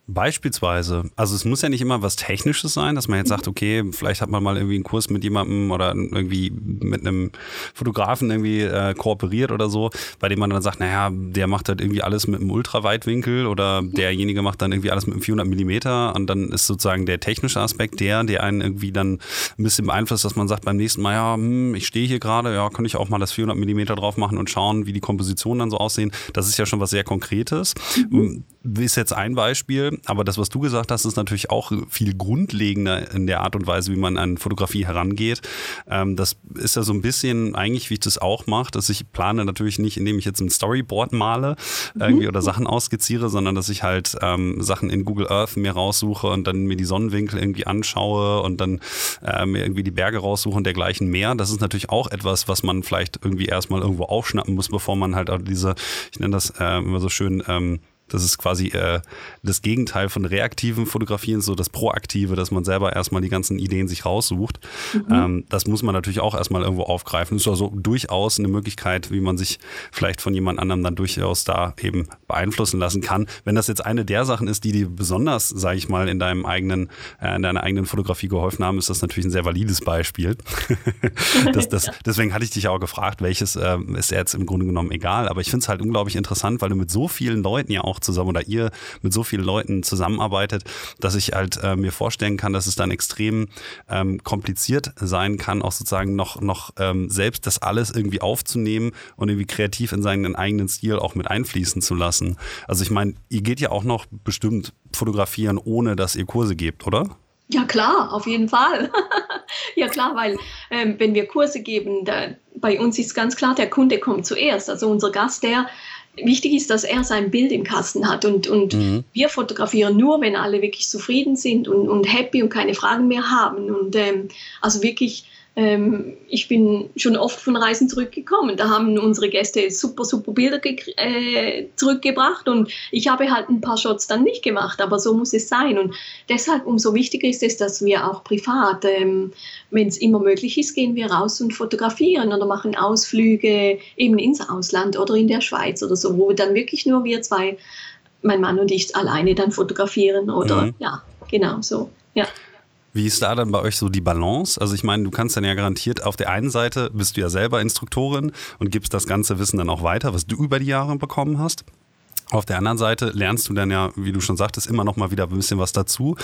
Beispielsweise, also es muss ja nicht immer was Technisches sein, dass man jetzt sagt, okay, vielleicht hat man mal irgendwie einen Kurs mit jemandem oder irgendwie mit einem Fotografen irgendwie äh, kooperiert oder so, bei dem man dann sagt, naja, der macht halt irgendwie alles mit einem Ultraweitwinkel oder derjenige macht dann irgendwie alles mit einem 400 Millimeter und dann ist sozusagen der technische Aspekt der, der einen irgendwie dann ein bisschen beeinflusst, dass man sagt beim nächsten Mal, ja, hm, ich stehe hier gerade, ja, könnte ich auch mal das 400 Millimeter drauf machen und schauen, wie die Kompositionen dann so aussehen. Das ist ja schon was sehr Konkretes. Mhm. Ist jetzt ein Beispiel aber das, was du gesagt hast, ist natürlich auch viel grundlegender in der Art und Weise, wie man an Fotografie herangeht. Ähm, das ist ja so ein bisschen eigentlich, wie ich das auch mache, dass ich plane natürlich nicht, indem ich jetzt ein Storyboard male irgendwie mhm. oder Sachen ausskizziere, sondern dass ich halt ähm, Sachen in Google Earth mir raussuche und dann mir die Sonnenwinkel irgendwie anschaue und dann äh, mir irgendwie die Berge raussuche und dergleichen mehr. Das ist natürlich auch etwas, was man vielleicht irgendwie erstmal irgendwo aufschnappen muss, bevor man halt auch diese, ich nenne das äh, immer so schön, ähm, das ist quasi äh, das Gegenteil von reaktiven Fotografieren, so das Proaktive, dass man selber erstmal die ganzen Ideen sich raussucht. Mhm. Ähm, das muss man natürlich auch erstmal irgendwo aufgreifen. Das ist also durchaus eine Möglichkeit, wie man sich vielleicht von jemand anderem dann durchaus da eben beeinflussen lassen kann. Wenn das jetzt eine der Sachen ist, die dir besonders, sage ich mal, in deinem eigenen, äh, in deiner eigenen Fotografie geholfen haben, ist das natürlich ein sehr valides Beispiel. [LAUGHS] das, das, [LAUGHS] deswegen hatte ich dich auch gefragt, welches äh, ist jetzt im Grunde genommen egal. Aber ich finde es halt unglaublich interessant, weil du mit so vielen Leuten ja auch auch zusammen oder ihr mit so vielen Leuten zusammenarbeitet, dass ich halt äh, mir vorstellen kann, dass es dann extrem ähm, kompliziert sein kann, auch sozusagen noch, noch ähm, selbst das alles irgendwie aufzunehmen und irgendwie kreativ in seinen eigenen Stil auch mit einfließen zu lassen. Also ich meine, ihr geht ja auch noch bestimmt fotografieren, ohne dass ihr Kurse gebt, oder? Ja klar, auf jeden Fall. [LAUGHS] ja klar, weil ähm, wenn wir Kurse geben, da, bei uns ist ganz klar, der Kunde kommt zuerst. Also unser Gast, der wichtig ist, dass er sein Bild im Kasten hat und, und mhm. wir fotografieren nur, wenn alle wirklich zufrieden sind und, und happy und keine Fragen mehr haben. Und ähm, also wirklich ich bin schon oft von Reisen zurückgekommen. Da haben unsere Gäste super, super Bilder äh, zurückgebracht und ich habe halt ein paar Shots dann nicht gemacht, aber so muss es sein. Und deshalb umso wichtiger ist es, dass wir auch privat, ähm, wenn es immer möglich ist, gehen wir raus und fotografieren oder machen Ausflüge eben ins Ausland oder in der Schweiz oder so, wo dann wirklich nur wir zwei, mein Mann und ich, alleine dann fotografieren oder mhm. ja, genau so. Ja. Wie ist da dann bei euch so die Balance? Also ich meine, du kannst dann ja garantiert, auf der einen Seite bist du ja selber Instruktorin und gibst das ganze Wissen dann auch weiter, was du über die Jahre bekommen hast. Auf der anderen Seite lernst du dann ja, wie du schon sagtest, immer noch mal wieder ein bisschen was dazu.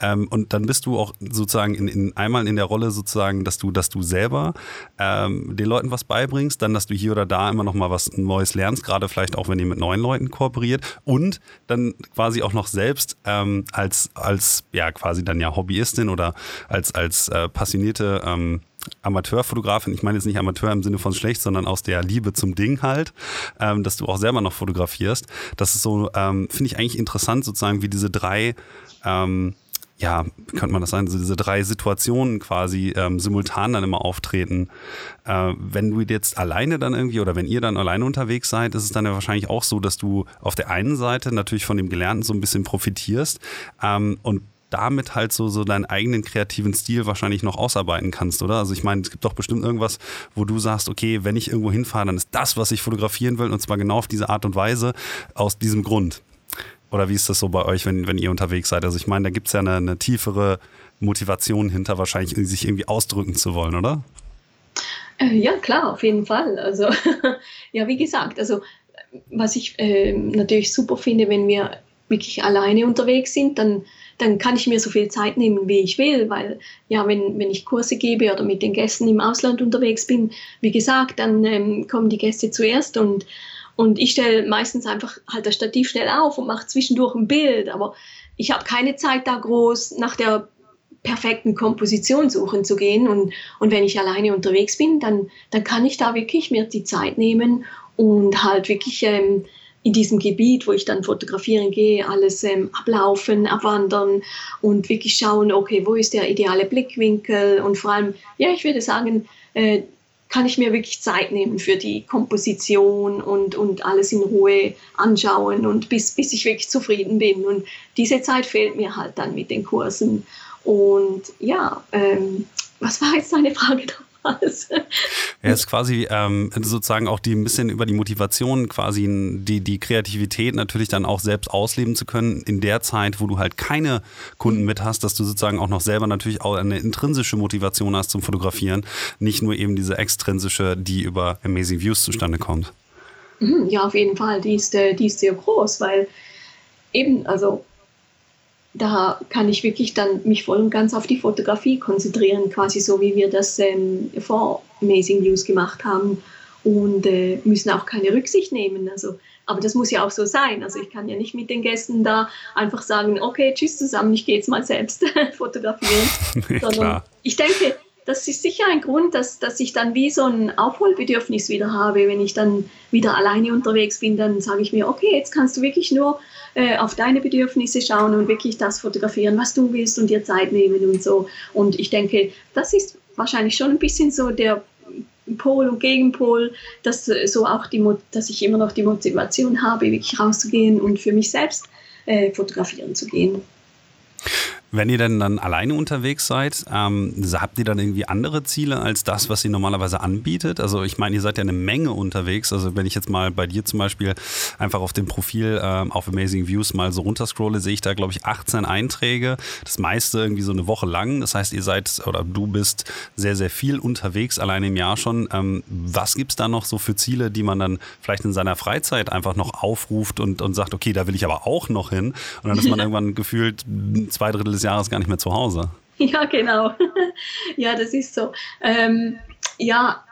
Ähm, und dann bist du auch sozusagen in, in, einmal in der Rolle sozusagen, dass du, dass du selber ähm, den Leuten was beibringst, dann, dass du hier oder da immer noch mal was Neues lernst, gerade vielleicht auch, wenn ihr mit neuen Leuten kooperiert und dann quasi auch noch selbst ähm, als, als, ja, quasi dann ja Hobbyistin oder als, als äh, passionierte ähm, Amateurfotografin, ich meine jetzt nicht Amateur im Sinne von schlecht, sondern aus der Liebe zum Ding halt, ähm, dass du auch selber noch fotografierst. Das ist so, ähm, finde ich eigentlich interessant, sozusagen, wie diese drei, ähm, ja, könnte man das sagen, diese drei Situationen quasi ähm, simultan dann immer auftreten. Äh, wenn du jetzt alleine dann irgendwie oder wenn ihr dann alleine unterwegs seid, ist es dann ja wahrscheinlich auch so, dass du auf der einen Seite natürlich von dem Gelernten so ein bisschen profitierst ähm, und damit halt so, so deinen eigenen kreativen Stil wahrscheinlich noch ausarbeiten kannst, oder? Also ich meine, es gibt doch bestimmt irgendwas, wo du sagst, okay, wenn ich irgendwo hinfahre, dann ist das, was ich fotografieren will, und zwar genau auf diese Art und Weise, aus diesem Grund. Oder wie ist das so bei euch, wenn, wenn ihr unterwegs seid? Also ich meine, da gibt es ja eine, eine tiefere Motivation hinter, wahrscheinlich sich irgendwie ausdrücken zu wollen, oder? Äh, ja, klar, auf jeden Fall. Also, [LAUGHS] ja, wie gesagt, also was ich äh, natürlich super finde, wenn wir wirklich alleine unterwegs sind, dann dann kann ich mir so viel Zeit nehmen, wie ich will, weil ja, wenn, wenn ich Kurse gebe oder mit den Gästen im Ausland unterwegs bin, wie gesagt, dann ähm, kommen die Gäste zuerst und, und ich stelle meistens einfach halt das Stativ schnell auf und mache zwischendurch ein Bild, aber ich habe keine Zeit da groß nach der perfekten Komposition suchen zu gehen und, und wenn ich alleine unterwegs bin, dann, dann kann ich da wirklich mir die Zeit nehmen und halt wirklich ähm, in diesem Gebiet, wo ich dann fotografieren gehe, alles ähm, ablaufen, abwandern und wirklich schauen, okay, wo ist der ideale Blickwinkel und vor allem, ja, ich würde sagen, äh, kann ich mir wirklich Zeit nehmen für die Komposition und, und alles in Ruhe anschauen und bis, bis ich wirklich zufrieden bin. Und diese Zeit fehlt mir halt dann mit den Kursen. Und ja, ähm, was war jetzt deine Frage da? Er ist quasi ähm, sozusagen auch die ein bisschen über die Motivation, quasi die, die Kreativität natürlich dann auch selbst ausleben zu können in der Zeit, wo du halt keine Kunden mit hast, dass du sozusagen auch noch selber natürlich auch eine intrinsische Motivation hast zum Fotografieren, nicht nur eben diese extrinsische, die über Amazing Views zustande kommt. Mhm, ja, auf jeden Fall, die ist, äh, die ist sehr groß, weil eben, also da kann ich wirklich dann mich voll und ganz auf die Fotografie konzentrieren, quasi so wie wir das ähm, vor Amazing Views gemacht haben und äh, müssen auch keine Rücksicht nehmen. Also, aber das muss ja auch so sein. Also ich kann ja nicht mit den Gästen da einfach sagen, okay, tschüss zusammen, ich gehe jetzt mal selbst [LAUGHS] fotografieren. [LAUGHS] Sondern ich denke, das ist sicher ein Grund, dass, dass ich dann wie so ein Aufholbedürfnis wieder habe. Wenn ich dann wieder alleine unterwegs bin, dann sage ich mir, okay, jetzt kannst du wirklich nur äh, auf deine Bedürfnisse schauen und wirklich das fotografieren, was du willst und dir Zeit nehmen und so. Und ich denke, das ist wahrscheinlich schon ein bisschen so der Pol und Gegenpol, dass so auch die, dass ich immer noch die Motivation habe, wirklich rauszugehen und für mich selbst äh, fotografieren zu gehen. Wenn ihr denn dann alleine unterwegs seid, ähm, habt ihr dann irgendwie andere Ziele als das, was ihr normalerweise anbietet? Also ich meine, ihr seid ja eine Menge unterwegs. Also wenn ich jetzt mal bei dir zum Beispiel einfach auf dem Profil ähm, auf Amazing Views mal so runterscrolle, sehe ich da, glaube ich, 18 Einträge. Das meiste irgendwie so eine Woche lang. Das heißt, ihr seid oder du bist sehr, sehr viel unterwegs, alleine im Jahr schon. Ähm, was gibt es da noch so für Ziele, die man dann vielleicht in seiner Freizeit einfach noch aufruft und, und sagt, okay, da will ich aber auch noch hin. Und dann ist man [LAUGHS] irgendwann gefühlt zwei Drittel des Jahres gar nicht mehr zu Hause. [LAUGHS] Ja, genau. [LAUGHS] ja, das ist so. Ähm, ja,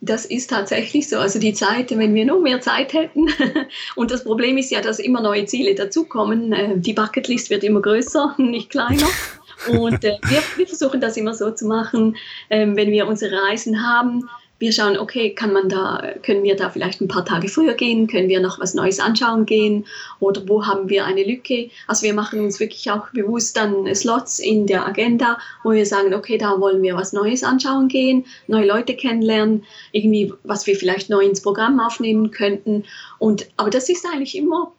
das ist tatsächlich so. Also die Zeit, wenn wir nur mehr Zeit hätten. [LAUGHS] Und das Problem ist ja, dass immer neue Ziele dazukommen. Äh, die Bucketlist wird immer größer, nicht kleiner. Und äh, wir, wir, versuchen das immer so zu machen, äh, wenn wir unsere Reisen haben, wir schauen, okay, kann man da, können wir da vielleicht ein paar Tage früher gehen, können wir noch was Neues anschauen gehen oder wo haben wir eine Lücke? Also wir machen uns wirklich auch bewusst dann Slots in der Agenda, wo wir sagen, okay, da wollen wir was Neues anschauen gehen, neue Leute kennenlernen, irgendwie was wir vielleicht neu ins Programm aufnehmen könnten. Und aber das ist eigentlich immer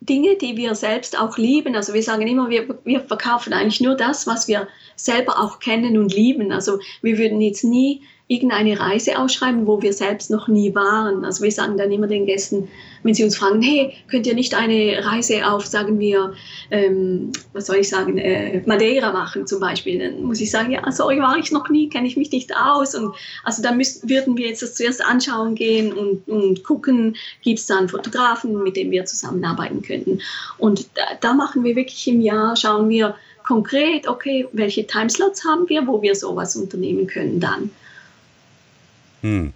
Dinge, die wir selbst auch lieben. Also wir sagen immer, wir, wir verkaufen eigentlich nur das, was wir selber auch kennen und lieben. Also wir würden jetzt nie irgendeine Reise ausschreiben, wo wir selbst noch nie waren. Also wir sagen dann immer den Gästen, wenn sie uns fragen, hey, könnt ihr nicht eine Reise auf, sagen wir, ähm, was soll ich sagen, äh, Madeira machen zum Beispiel, dann muss ich sagen, ja, sorry, war ich noch nie, kenne ich mich nicht aus. Und also da müssten, würden wir jetzt das zuerst anschauen gehen und, und gucken, gibt es da einen Fotografen, mit dem wir zusammenarbeiten könnten. Und da, da machen wir wirklich im Jahr, schauen wir konkret, okay, welche Timeslots haben wir, wo wir sowas unternehmen können dann. Hm.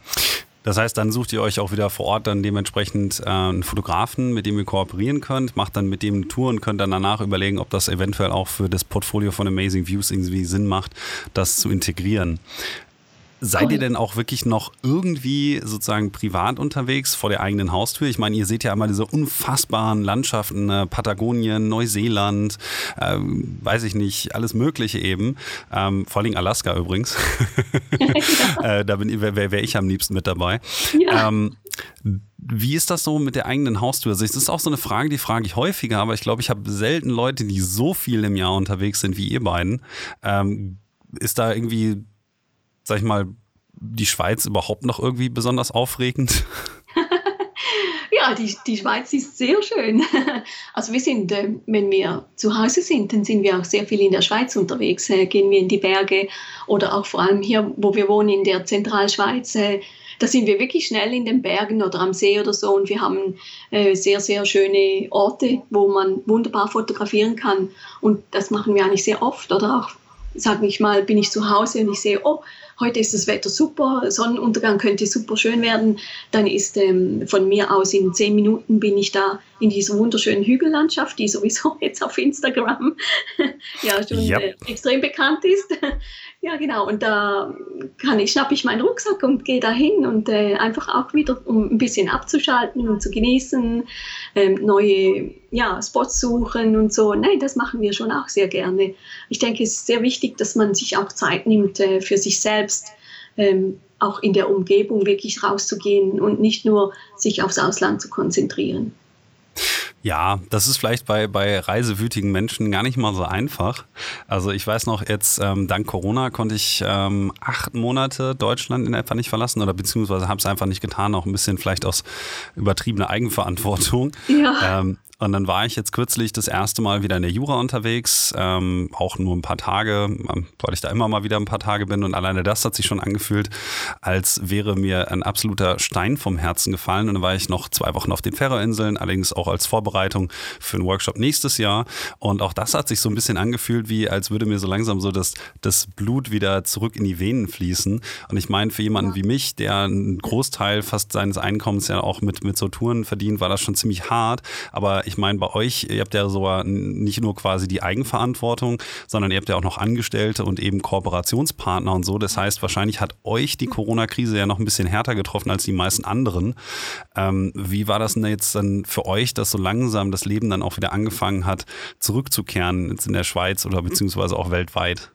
Das heißt, dann sucht ihr euch auch wieder vor Ort dann dementsprechend äh, einen Fotografen, mit dem ihr kooperieren könnt, macht dann mit dem eine Tour und könnt dann danach überlegen, ob das eventuell auch für das Portfolio von Amazing Views irgendwie Sinn macht, das zu integrieren. Seid ihr denn auch wirklich noch irgendwie sozusagen privat unterwegs vor der eigenen Haustür? Ich meine, ihr seht ja einmal diese unfassbaren Landschaften, äh, Patagonien, Neuseeland, äh, weiß ich nicht, alles Mögliche eben. Ähm, vor allem Alaska übrigens. [LAUGHS] [LAUGHS] ja. äh, da wäre wär, wär ich am liebsten mit dabei. Ja. Ähm, wie ist das so mit der eigenen Haustür? Also das ist auch so eine Frage, die frage ich häufiger, aber ich glaube, ich habe selten Leute, die so viel im Jahr unterwegs sind wie ihr beiden. Ähm, ist da irgendwie sag ich mal, die Schweiz überhaupt noch irgendwie besonders aufregend? [LAUGHS] ja, die, die Schweiz ist sehr schön. [LAUGHS] Also wir sind, äh, wenn wir zu Hause sind, dann sind wir auch sehr viel in der Schweiz unterwegs. Äh, gehen wir in die Berge oder auch vor allem hier, wo wir wohnen, in der Zentralschweiz. Äh, da sind wir wirklich schnell in den Bergen oder am See oder so und wir haben sehr, sehr schöne Orte, wo man wunderbar fotografieren kann. Und das machen wir eigentlich sehr oft oder auch, sage ich mal, bin ich zu Hause und ich sehe, oh, heute ist das Wetter super, Sonnenuntergang könnte super schön werden, dann ist ähm, von mir aus in zehn Minuten bin ich da in dieser wunderschönen Hügellandschaft, die sowieso [LAUGHS] jetzt auf Instagram [LAUGHS] ja schon yep. äh, extrem bekannt ist. [LAUGHS] ja, genau. Und da kann ich, schnappe ich meinen Rucksack und gehe da hin und äh, einfach auch wieder, um ein bisschen abzuschalten und zu genießen, ähm, neue ja, Spots suchen und so. Nein, das machen wir schon auch sehr gerne. Ich denke, es ist sehr wichtig, dass man sich auch Zeit nimmt äh, für sich selbst, ähm, auch in der Umgebung wirklich rauszugehen und nicht nur sich aufs Ausland zu konzentrieren. Ja, das ist vielleicht bei, bei reisewütigen Menschen gar nicht mal so einfach. Also ich weiß noch, jetzt ähm, dank Corona konnte ich ähm, acht Monate Deutschland in etwa nicht verlassen oder beziehungsweise habe es einfach nicht getan, auch ein bisschen vielleicht aus übertriebener Eigenverantwortung. Ja. Ähm, und dann war ich jetzt kürzlich das erste Mal wieder in der Jura unterwegs, ähm, auch nur ein paar Tage, ähm, weil ich da immer mal wieder ein paar Tage bin. Und alleine das hat sich schon angefühlt, als wäre mir ein absoluter Stein vom Herzen gefallen. Und dann war ich noch zwei Wochen auf den Färöerinseln, allerdings auch als Vorbereitung für einen Workshop nächstes Jahr. Und auch das hat sich so ein bisschen angefühlt, wie als würde mir so langsam so das, das Blut wieder zurück in die Venen fließen. Und ich meine, für jemanden wie mich, der einen Großteil fast seines Einkommens ja auch mit, mit so Touren verdient, war das schon ziemlich hart. Aber ich meine, bei euch, ihr habt ja so nicht nur quasi die Eigenverantwortung, sondern ihr habt ja auch noch Angestellte und eben Kooperationspartner und so. Das heißt, wahrscheinlich hat euch die Corona-Krise ja noch ein bisschen härter getroffen als die meisten anderen. Ähm, wie war das denn jetzt dann für euch, dass so langsam das Leben dann auch wieder angefangen hat, zurückzukehren jetzt in der Schweiz oder beziehungsweise auch weltweit?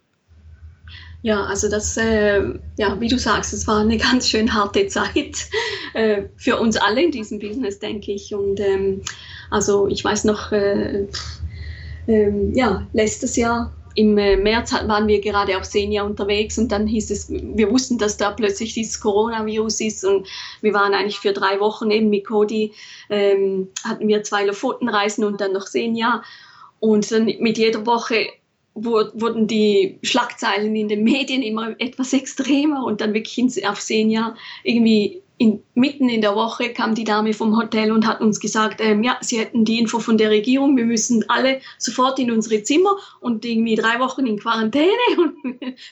Ja, also das, äh, ja, wie du sagst, es war eine [LAUGHS] ganz schön harte Zeit äh, für uns alle in diesem Business, denke ich. Und ähm, also ich weiß noch, äh, äh, ja, letztes Jahr im äh, März waren wir gerade auf Senia unterwegs und dann hieß es, wir wussten, dass da plötzlich dieses Coronavirus ist und wir waren eigentlich für drei Wochen eben mit Cody, ähm, hatten wir zwei Lofotenreisen und dann noch Senia. Und dann mit jeder Woche wurden die Schlagzeilen in den Medien immer etwas extremer und dann wirklich auf Senia irgendwie in, mitten in der Woche kam die Dame vom Hotel und hat uns gesagt, ähm, ja, sie hätten die Info von der Regierung, wir müssen alle sofort in unsere Zimmer und irgendwie drei Wochen in Quarantäne. [LAUGHS] Und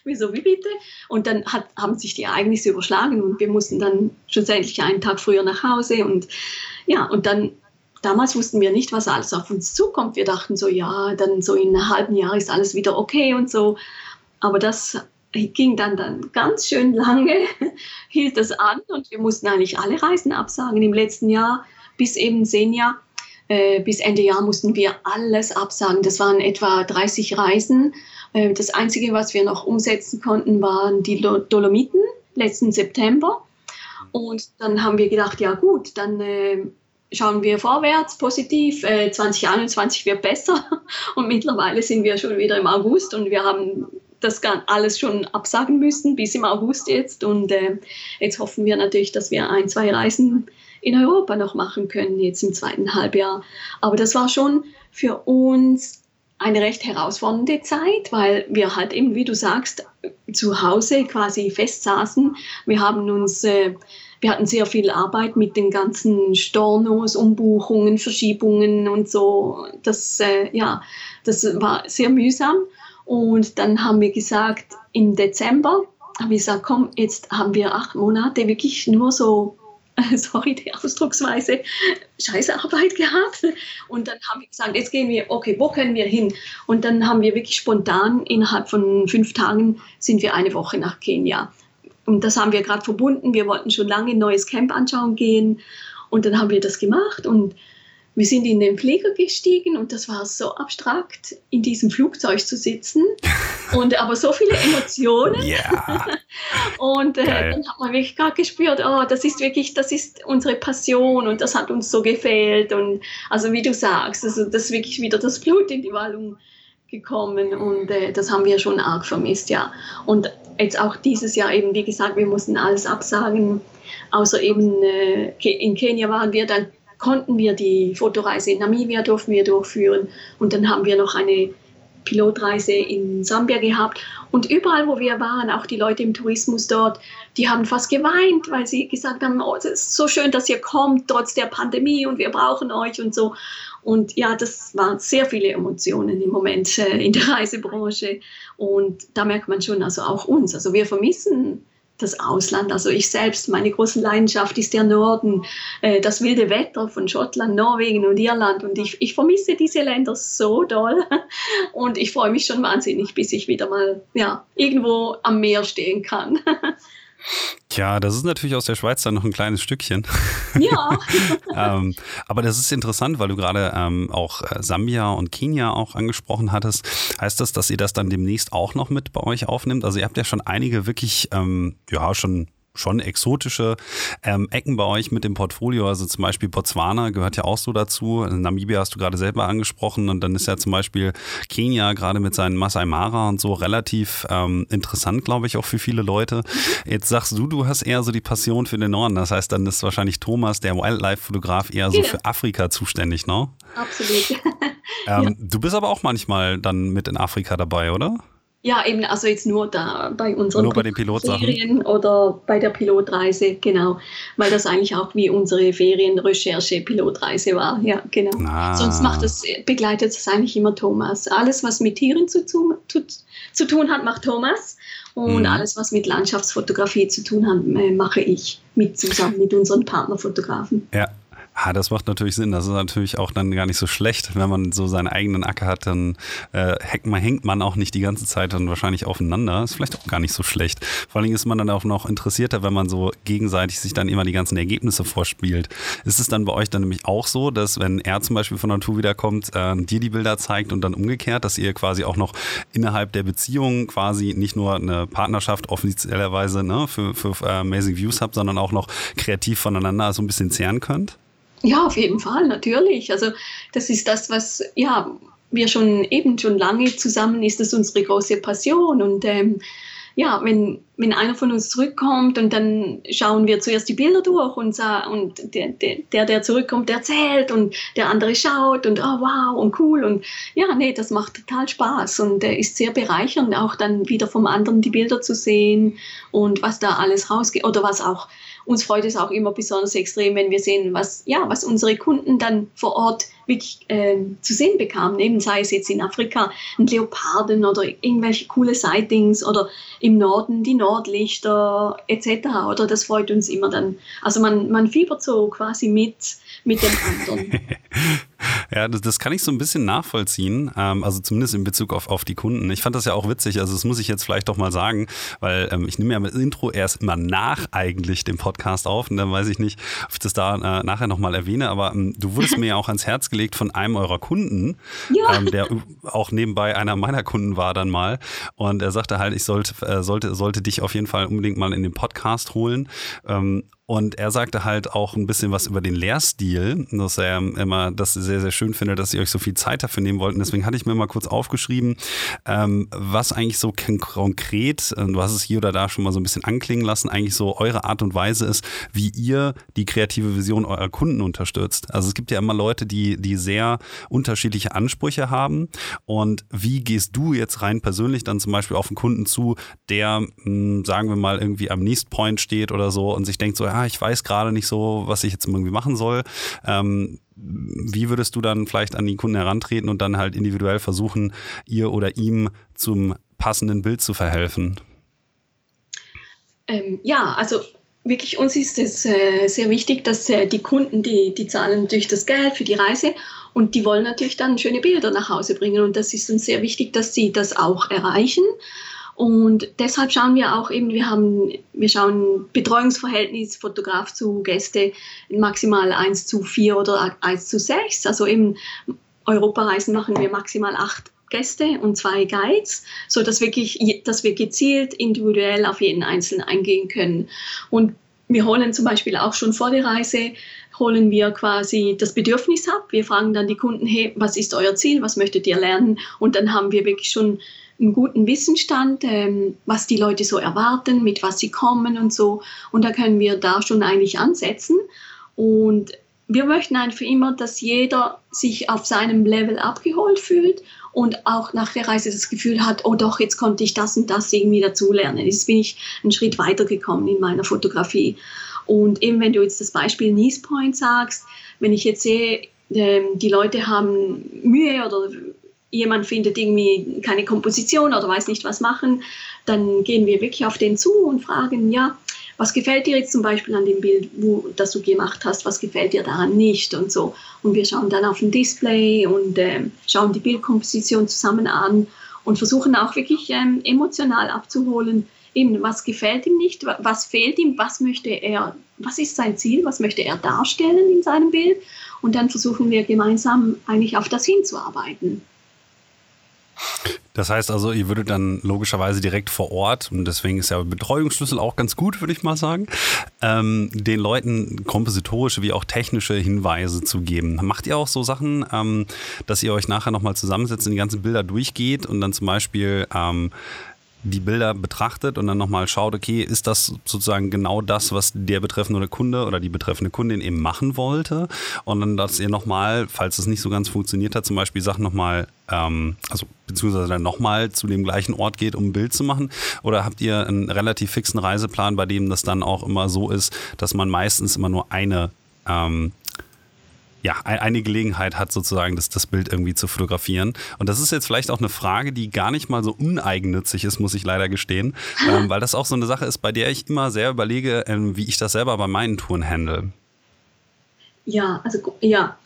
wieso, wie bitte? Und dann hat, haben sich die Ereignisse überschlagen und wir mussten dann schlussendlich einen Tag früher nach Hause. Und ja, und dann, damals wussten wir nicht, was alles auf uns zukommt. Wir dachten so, ja, dann so in einem halben Jahr ist alles wieder okay und so. Aber das ging dann, dann ganz schön lange, [LAUGHS] hielt das an und wir mussten eigentlich alle Reisen absagen. Im letzten Jahr bis eben Senja, äh, bis Ende Jahr mussten wir alles absagen. Das waren etwa 30 Reisen. Äh, das Einzige, was wir noch umsetzen konnten, waren die Dolomiten letzten September. Und dann haben wir gedacht, ja gut, dann äh, schauen wir vorwärts, positiv. Äh, 2021 wird besser. [LAUGHS] Und mittlerweile sind wir schon wieder im August und wir haben das alles schon absagen müssen bis im August jetzt. Und äh, jetzt hoffen wir natürlich, dass wir ein, zwei Reisen in Europa noch machen können, jetzt im zweiten Halbjahr. Aber das war schon für uns eine recht herausfordernde Zeit, weil wir halt eben, wie du sagst, zu Hause quasi festsaßen. Wir haben uns, äh, wir hatten sehr viel Arbeit mit den ganzen Stornos, Umbuchungen, Verschiebungen und so. Das, äh, ja, das war sehr mühsam. Und dann haben wir gesagt, im Dezember haben wir gesagt, komm, jetzt haben wir acht Monate wirklich nur so, [LAUGHS] sorry die Ausdrucksweise, scheiße Arbeit gehabt. Und dann haben wir gesagt, jetzt gehen wir, okay, wo können wir hin? Und dann haben wir wirklich spontan, innerhalb von fünf Tagen sind wir eine Woche nach Kenia. Und das haben wir gerade verbunden. Wir wollten schon lange ein neues Camp anschauen gehen. Und dann haben wir das gemacht und wir sind in den Flieger gestiegen und das war so abstrakt, in diesem Flugzeug zu sitzen. [LAUGHS] Und aber so viele Emotionen. Yeah. [LAUGHS] und äh, dann hat man wirklich gerade gespürt, oh, das ist wirklich, das ist unsere Passion und das hat uns so gefehlt. Und also wie du sagst, also das ist wirklich wieder das Blut in die Wallung gekommen und äh, das haben wir schon arg vermisst, ja. Und jetzt auch dieses Jahr eben, wie gesagt, wir mussten alles absagen, außer eben äh, in Kenia waren wir dann konnten wir die Fotoreise in Namibia durften wir durchführen und dann haben wir noch eine Pilotreise in Sambia gehabt und überall, wo wir waren, auch die Leute im Tourismus dort, die haben fast geweint, weil sie gesagt haben, oh, es ist so schön, dass ihr kommt, trotz der Pandemie und wir brauchen euch und so. Und ja, das waren sehr viele Emotionen im Moment äh, in der [LAUGHS] Reisebranche. Und da merkt man schon, also auch uns, also wir vermissen das Ausland. Also ich selbst, meine große Leidenschaft ist der Norden, äh, das wilde Wetter von Schottland, Norwegen und Irland. Und ich, ich vermisse diese Länder so doll. [LAUGHS] Und ich freue mich schon wahnsinnig, bis ich wieder mal ja, irgendwo am Meer stehen kann. [LAUGHS] Tja, das ist natürlich aus der Schweiz dann noch ein kleines Stückchen. Ja. [LAUGHS] ähm, aber das ist interessant, weil du gerade ähm, auch äh, Sambia und Kenia auch angesprochen hattest. Heißt das, dass ihr das dann demnächst auch noch mit bei euch aufnimmt? Also ihr habt ja schon einige wirklich, ähm, ja, schon schon exotische ähm, Ecken bei euch mit dem Portfolio. Also zum Beispiel Botswana gehört ja auch so dazu. Namibia hast du gerade selber angesprochen und dann ist ja zum Beispiel Kenia gerade mit seinen Masai Mara und so relativ ähm, interessant, glaube ich, auch für viele Leute. Jetzt sagst du, du hast eher so die Passion für den Norden. Das heißt, dann ist wahrscheinlich Thomas, der Wildlife-Fotograf, eher so für Afrika zuständig, ne? Absolut. [LAUGHS] ähm, ja. Du bist aber auch manchmal dann mit in Afrika dabei, oder? Ja, eben, also jetzt nur da bei unseren nur bei den Pilotsachen oder bei der Pilotreise, genau, weil das eigentlich auch wie unsere Ferienrecherche Pilotreise war, ja, genau. Ah. Sonst macht das, begleitet es eigentlich immer Thomas. Alles, was mit Tieren zu, zu, zu tun hat, macht Thomas und mhm. alles, was mit Landschaftsfotografie zu tun hat, äh, mache ich mit zusammen mit unseren Partnerfotografen. Ja, Ah, das macht natürlich Sinn. Das ist natürlich auch dann gar nicht so schlecht, wenn man so seinen eigenen Acker hat, dann äh, hängt, man, auch nicht die ganze Zeit dann wahrscheinlich aufeinander. Ist vielleicht auch gar nicht so schlecht. Vor allen Dingen ist man dann auch noch interessierter, wenn man so gegenseitig sich dann immer die ganzen Ergebnisse vorspielt. Ist es dann bei euch dann nämlich auch so, dass wenn er zum Beispiel von der Tour wiederkommt, äh, dir die Bilder zeigt und dann umgekehrt, dass ihr quasi auch noch innerhalb der Beziehung quasi nicht nur eine Partnerschaft offiziellerweise ne, für, für uh, Amazing Views habt, sondern auch noch kreativ voneinander so ein bisschen zehren könnt? Ja, auf jeden Fall, natürlich. Also das ist das, was ja wir schon eben schon lange zusammen ist, das unsere große Passion und ähm, ja, wenn, wenn einer von uns zurückkommt und dann schauen wir zuerst die Bilder durch und, und der, der, der zurückkommt, der erzählt und der andere schaut und oh wow und cool und ja, nee, das macht total Spaß und äh, ist sehr bereichernd, auch dann wieder vom anderen die Bilder zu sehen und was da alles rausgeht oder was auch uns freut es auch immer besonders extrem, wenn wir sehen, was, ja, was unsere Kunden dann vor Ort wirklich äh, zu sehen bekamen. Eben sei es jetzt in Afrika ein Leoparden oder irgendwelche coole Sightings oder im Norden die Nordlichter etc. Oder das freut uns immer dann. Also man, man fiebert so quasi mit mit dem anderen. [LAUGHS] Ja, das, das, kann ich so ein bisschen nachvollziehen, ähm, also zumindest in Bezug auf, auf die Kunden. Ich fand das ja auch witzig, also das muss ich jetzt vielleicht doch mal sagen, weil ähm, ich nehme ja mit Intro erst immer nach eigentlich dem Podcast auf und dann weiß ich nicht, ob ich das da äh, nachher nochmal erwähne, aber ähm, du wurdest mir ja auch ans Herz gelegt von einem eurer Kunden, ja. Ähm, der auch nebenbei einer meiner Kunden war dann mal und er sagte halt, ich sollte, äh, sollte, sollte dich auf jeden Fall unbedingt mal in den Podcast holen ähm, und er sagte halt auch ein bisschen was über den Lehrstil, dass er immer das sehr, sehr schön findet, dass ihr euch so viel Zeit dafür nehmen wollten. Deswegen hatte ich mir mal kurz aufgeschrieben, ähm, was eigentlich so konkret, äh, du hast es hier oder da schon mal so ein bisschen anklingen lassen, eigentlich so eure Art und Weise ist, wie ihr die kreative Vision eurer Kunden unterstützt. Also es gibt ja immer Leute, die, die sehr unterschiedliche Ansprüche haben. Und wie gehst du jetzt rein persönlich dann zum Beispiel auf einen Kunden zu, der, mh, hm, sagen wir mal, irgendwie am Next Point steht oder so und sich denkt so, ja, ich weiß gerade nicht so, was ich jetzt irgendwie machen soll. Ähm, wie würdest du dann vielleicht an die Kunden herantreten und dann halt individuell versuchen, ihr oder ihm zum passenden Bild zu verhelfen? Ähm, ja, also wirklich uns ist es äh, sehr wichtig, dass äh, die Kunden, die, die zahlen natürlich das Geld für die Reise und die wollen natürlich dann schöne Bilder nach Hause bringen und das ist uns sehr wichtig, dass sie das auch erreichen. Und deshalb schauen wir auch eben, wir haben, wir schauen Betreuungsverhältnis Fotograf zu Gäste maximal 1 zu 4 oder 1 zu 6. Also eben Europareisen machen wir maximal 8 Gäste und zwei Guides, so dass wirklich, dass wir gezielt individuell auf jeden Einzelnen eingehen können. Und wir holen zum Beispiel auch schon vor der Reise holen wir quasi das Bedürfnis ab. Wir fragen dann die Kunden, hey, was ist euer Ziel? Was möchtet ihr lernen? Und dann haben wir wirklich schon einen guten Wissensstand, ähm, was die Leute so erwarten, mit was sie kommen und so. Und da können wir da schon eigentlich ansetzen. Und wir möchten einfach immer, dass jeder sich auf seinem Level abgeholt fühlt und auch nach der Reise das Gefühl hat, oh doch, jetzt konnte ich das und das irgendwie dazulernen. Jetzt bin ich einen Schritt weitergekommen in meiner Fotografie. Und eben wenn du jetzt das Beispiel Nice Point sagst, wenn ich jetzt sehe, ähm, die Leute haben Mühe oder jemand findet irgendwie keine Komposition oder weiß nicht was machen, dann gehen wir wirklich auf den zu und fragen, ja, was gefällt dir jetzt zum Beispiel an dem Bild, wo, das du gemacht hast, was gefällt dir daran nicht und so. Und wir schauen dann auf ein Display und äh, schauen die Bildkomposition zusammen an und versuchen auch wirklich ähm, emotional abzuholen, eben was gefällt ihm nicht, was fehlt ihm, was möchte er, was ist sein Ziel, was möchte er darstellen in seinem Bild und dann versuchen wir gemeinsam eigentlich auf das hinzuarbeiten. Das heißt also, ihr würdet dann logischerweise direkt vor Ort, und deswegen ist ja Betreuungsschlüssel auch ganz gut, würde ich mal sagen, ähm, den Leuten kompositorische wie auch technische Hinweise zu geben. Macht ihr auch so Sachen, ähm, dass ihr euch nachher nochmal zusammensetzt und die ganzen Bilder durchgeht und dann zum Beispiel ähm, die Bilder betrachtet und dann nochmal schaut, okay, ist das sozusagen genau das, was der betreffende Kunde oder die betreffende Kundin eben machen wollte? Und dann, dass ihr nochmal, falls es nicht so ganz funktioniert hat, zum Beispiel Sachen nochmal, ähm, also beziehungsweise dann nochmal zu dem gleichen Ort geht, um ein Bild zu machen? Oder habt ihr einen relativ fixen Reiseplan, bei dem das dann auch immer so ist, dass man meistens immer nur eine ähm, ja, eine Gelegenheit hat, sozusagen das, das Bild irgendwie zu fotografieren. Und das ist jetzt vielleicht auch eine Frage, die gar nicht mal so uneigennützig ist, muss ich leider gestehen, [LAUGHS] ähm, weil das auch so eine Sache ist, bei der ich immer sehr überlege, ähm, wie ich das selber bei meinen Touren handle. Ja, also ja,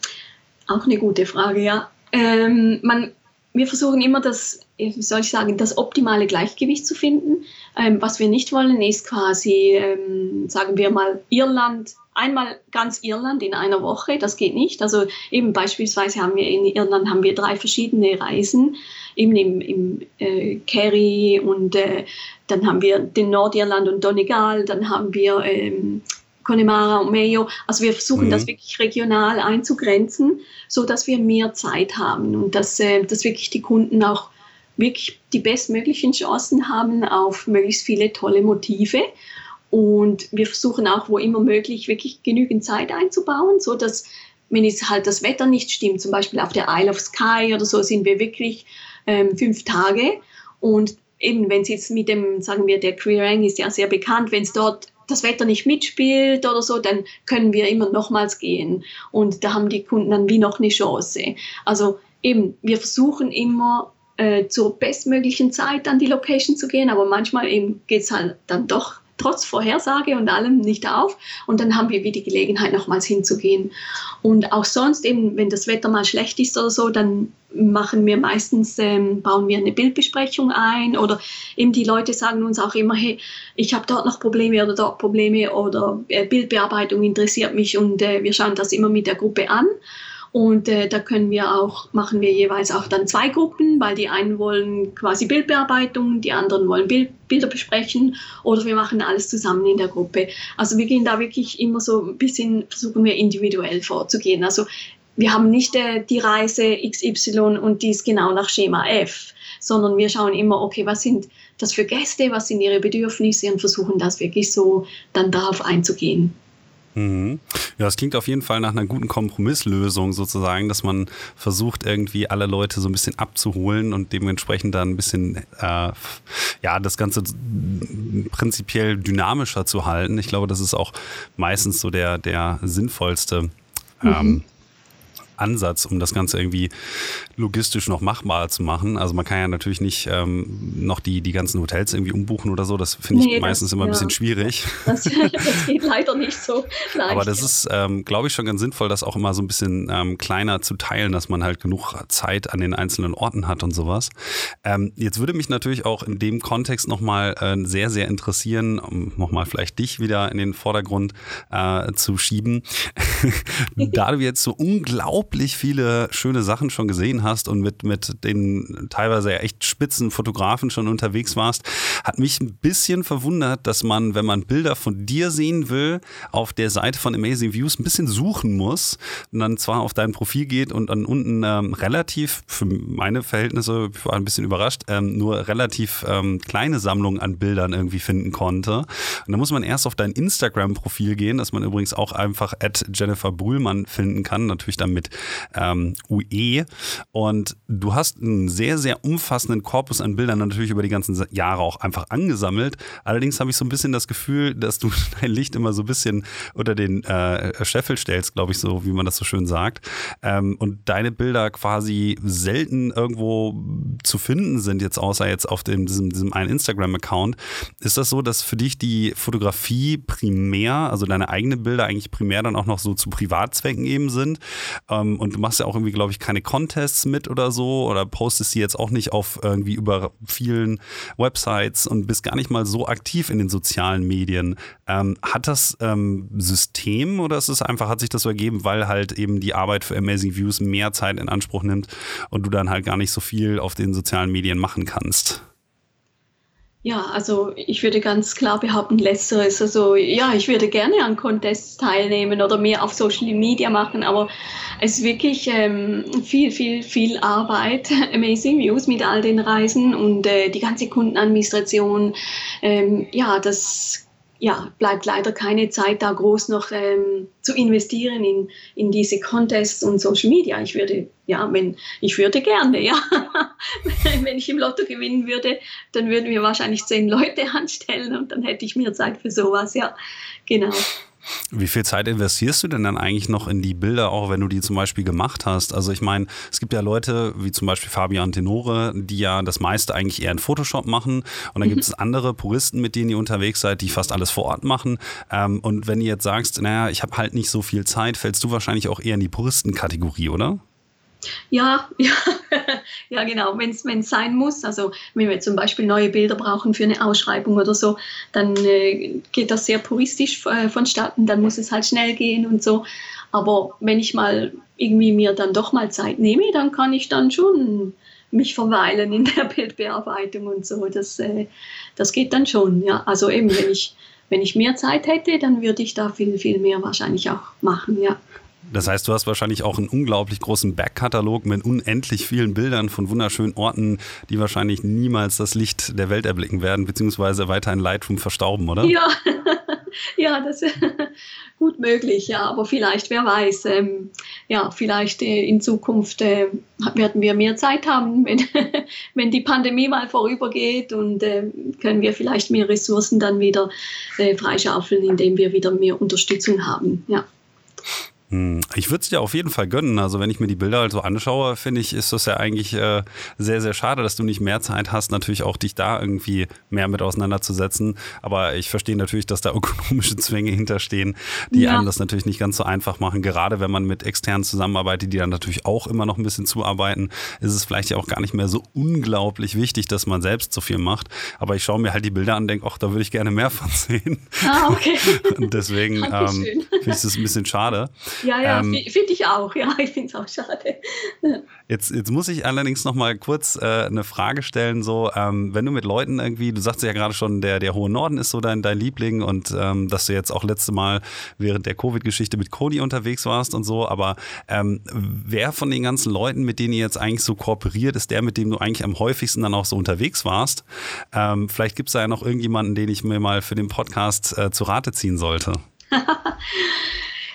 auch eine gute Frage, ja. Ähm, man, wir versuchen immer das, wie soll ich sagen, das optimale Gleichgewicht zu finden. Ähm, was wir nicht wollen, ist quasi, ähm, sagen wir mal, Irland einmal ganz Irland in einer Woche, das geht nicht. Also eben beispielsweise haben wir in Irland haben wir drei verschiedene Reisen, eben im, im äh, Kerry und äh, dann haben wir den Nordirland und Donegal, dann haben wir ähm, Connemara und Mayo. Also wir versuchen mhm. das wirklich regional einzugrenzen, so dass wir mehr Zeit haben und dass, äh, dass wirklich die Kunden auch wirklich die bestmöglichen Chancen haben auf möglichst viele tolle Motive und wir versuchen auch, wo immer möglich, wirklich genügend Zeit einzubauen, so dass wenn es halt das Wetter nicht stimmt, zum Beispiel auf der Isle of Skye oder so, sind wir wirklich ähm, fünf Tage. Und eben, wenn es jetzt mit dem, sagen wir, der Queerang ist ja sehr bekannt, wenn es dort das Wetter nicht mitspielt oder so, dann können wir immer nochmals gehen. Und da haben die Kunden dann wie noch eine Chance. Also eben, wir versuchen immer äh, zur bestmöglichen Zeit an die Location zu gehen, aber manchmal eben geht es halt dann doch trotz Vorhersage und allem nicht auf. Und dann haben wir wieder die Gelegenheit, nochmals hinzugehen. Und auch sonst eben, wenn das Wetter mal schlecht ist oder so, dann machen wir meistens, ähm, bauen wir eine Bildbesprechung ein oder eben die Leute sagen uns auch immer, hey, ich habe dort noch Probleme oder dort Probleme oder äh, Bildbearbeitung interessiert mich und äh, wir schauen das immer mit der Gruppe an. Und äh, da können wir auch, machen wir jeweils auch dann zwei Gruppen, weil die einen wollen quasi Bildbearbeitung, die anderen wollen Bild, Bilder besprechen oder wir machen alles zusammen in der Gruppe. Also wir gehen da wirklich immer so ein bisschen, versuchen wir individuell vorzugehen. Also wir haben nicht äh, die Reise XY und die ist genau nach Schema F, sondern wir schauen immer, okay, was sind das für Gäste, was sind ihre Bedürfnisse und versuchen das wirklich so dann darauf einzugehen. Mhm. Ja, es klingt auf jeden Fall nach einer guten Kompromisslösung sozusagen, dass man versucht, irgendwie alle Leute so ein bisschen abzuholen und dementsprechend dann ein bisschen, äh, ja, das Ganze prinzipiell dynamischer zu halten. Ich glaube, das ist auch meistens so der, der sinnvollste. Ähm, mhm. Ansatz, um das Ganze irgendwie logistisch noch machbar zu machen. Also man kann ja natürlich nicht ähm, noch die, die ganzen Hotels irgendwie umbuchen oder so. Das finde ich nee, meistens das, immer ja. ein bisschen schwierig. [LAUGHS] Das, das, geht leider nicht so leicht. Aber das ist, ähm, glaube ich, schon ganz sinnvoll, das auch immer so ein bisschen ähm, kleiner zu teilen, dass man halt genug Zeit an den einzelnen Orten hat und sowas. Ähm, jetzt würde mich natürlich auch in dem Kontext nochmal äh, sehr, sehr interessieren, um nochmal vielleicht dich wieder in den Vordergrund äh, zu schieben. [LAUGHS] da du jetzt so unglaublich unglaublich viele schöne Sachen schon gesehen hast und mit, mit den teilweise echt spitzen Fotografen schon unterwegs warst, hat mich ein bisschen verwundert, dass man, wenn man Bilder von dir sehen will, auf der Seite von Amazing Views ein bisschen suchen muss und dann zwar auf dein Profil geht und dann unten ähm, relativ, für meine Verhältnisse, ich war ein bisschen überrascht, ähm, nur relativ ähm, kleine Sammlung an Bildern irgendwie finden konnte. Und da muss man erst auf dein Instagram-Profil gehen, das man übrigens auch einfach at Jennifer Brühlmann finden kann, natürlich dann mit ähm, UE. Und du hast einen sehr, sehr umfassenden Korpus an Bildern natürlich über die ganzen Jahre auch einfach angesammelt. Allerdings habe ich so ein bisschen das Gefühl, dass du [LAUGHS] dein Licht immer so ein bisschen unter den äh, Scheffel stellst, glaube ich, so wie man das so schön sagt. Ähm, und deine Bilder quasi selten irgendwo zu finden sind, jetzt außer jetzt auf dem, diesem, diesem einen Instagram-Account. Ist das so, dass für dich die Fotografie primär, also deine eigenen Bilder eigentlich primär dann auch noch so zu Privatzwecken eben sind? Ähm, und du machst ja auch irgendwie, glaube ich, keine Contests mit oder so oder postest sie jetzt auch nicht auf irgendwie über vielen Websites und bist gar nicht mal so aktiv in den sozialen Medien. Ähm, hat das ähm, System oder ist es einfach, hat sich das so ergeben, weil halt eben die Arbeit für Amazing Views mehr Zeit in Anspruch nimmt und du dann halt gar nicht so viel auf den sozialen Medien machen kannst? Ja, also ich würde ganz klar behaupten, letzteres. Also ja, ich würde gerne an Contests teilnehmen oder mehr auf Social Media machen, aber es ist wirklich ähm, viel, viel, viel Arbeit. [LAUGHS] Amazing Views mit all den Reisen und äh, die ganze Kundenadministration. Ähm, ja, das ja, bleibt leider keine Zeit da groß noch ähm, zu investieren in, in diese Contests und Social Media. Ich würde, ja, wenn, ich würde gerne, ja. [LAUGHS] wenn ich im Lotto gewinnen würde, dann würden wir wahrscheinlich zehn Leute anstellen und dann hätte ich mehr Zeit für sowas, ja, genau. Wie viel Zeit investierst du denn dann eigentlich noch in die Bilder, auch wenn du die zum Beispiel gemacht hast? Also ich meine, es gibt ja Leute wie zum Beispiel Fabian Tenore, die ja das meiste eigentlich eher in Photoshop machen. Und dann mhm. gibt es andere Puristen, mit denen ihr unterwegs seid, die fast alles vor Ort machen. Ähm, und wenn ihr jetzt sagst, naja, ich habe halt nicht so viel Zeit, fällst du wahrscheinlich auch eher in die Puristenkategorie, oder? Ja, [LAUGHS] ja, ja genau, wenn es sein muss. Also wenn wir zum Beispiel neue Bilder brauchen für eine Ausschreibung oder so, dann äh, geht das sehr puristisch äh, vonstatten, dann muss es halt schnell gehen und so. Aber wenn ich mal irgendwie mir dann doch mal Zeit nehme, dann kann ich dann schon mich verweilen in der [LAUGHS] Bildbearbeitung und so. Das, äh, das geht dann schon, ja. Also eben, wenn ich, wenn ich mehr Zeit hätte, dann würde ich da viel, viel mehr wahrscheinlich auch machen, ja. Das heißt, du hast wahrscheinlich auch einen unglaublich großen Backkatalog mit unendlich vielen Bildern von wunderschönen Orten, die wahrscheinlich niemals das Licht der Welt erblicken werden, beziehungsweise weiter in Lightroom verstauben, oder? Ja, [LAUGHS] ja, das ist [LAUGHS] gut möglich, ja, aber vielleicht, wer weiß, ähm, ja, vielleicht äh, in Zukunft äh, werden wir mehr Zeit haben, [LAUGHS] wenn, wenn die Pandemie mal vorübergeht und äh, können wir vielleicht mehr Ressourcen dann wieder äh, freischaufeln, indem wir wieder mehr Unterstützung haben, ja. Hm, ich würde es dir auf jeden Fall gönnen. Also wenn ich mir die Bilder halt so anschaue, finde ich, ist das ja eigentlich äh, sehr, sehr schade, dass du nicht mehr Zeit hast, natürlich auch dich da irgendwie mehr mit auseinanderzusetzen. Aber ich verstehe natürlich, dass da [LAUGHS] ökonomische Zwänge hinterstehen, die ja. einem das natürlich nicht ganz so einfach machen. Gerade wenn man mit externen zusammenarbeitet, die dann natürlich auch immer noch ein bisschen zuarbeiten, ist es vielleicht ja auch gar nicht mehr so unglaublich wichtig, dass man selbst so viel macht. Aber ich schaue mir halt die Bilder an und denke, ach, da würde ich gerne mehr von [LAUGHS] sehen. Ah, okay. Und deswegen ähm, finde ich das ein bisschen schade. Ja, ja, ähm, finde ich auch. Ja, ich finde es auch schade. Jetzt, jetzt muss ich allerdings noch mal kurz äh, eine Frage stellen. So, ähm, wenn du mit Leuten irgendwie, du sagst ja gerade schon, der, der hohe Norden ist so dein, dein Liebling und ähm, dass du jetzt auch letzte Mal während der Covid-Geschichte mit Cody unterwegs warst und so. Aber ähm, wer von den ganzen Leuten, mit denen ihr jetzt eigentlich so kooperiert, ist der, mit dem du eigentlich am häufigsten dann auch so unterwegs warst? Ähm, vielleicht gibt es da ja noch irgendjemanden, den ich mir mal für den Podcast äh, zu Rate ziehen sollte. [LAUGHS]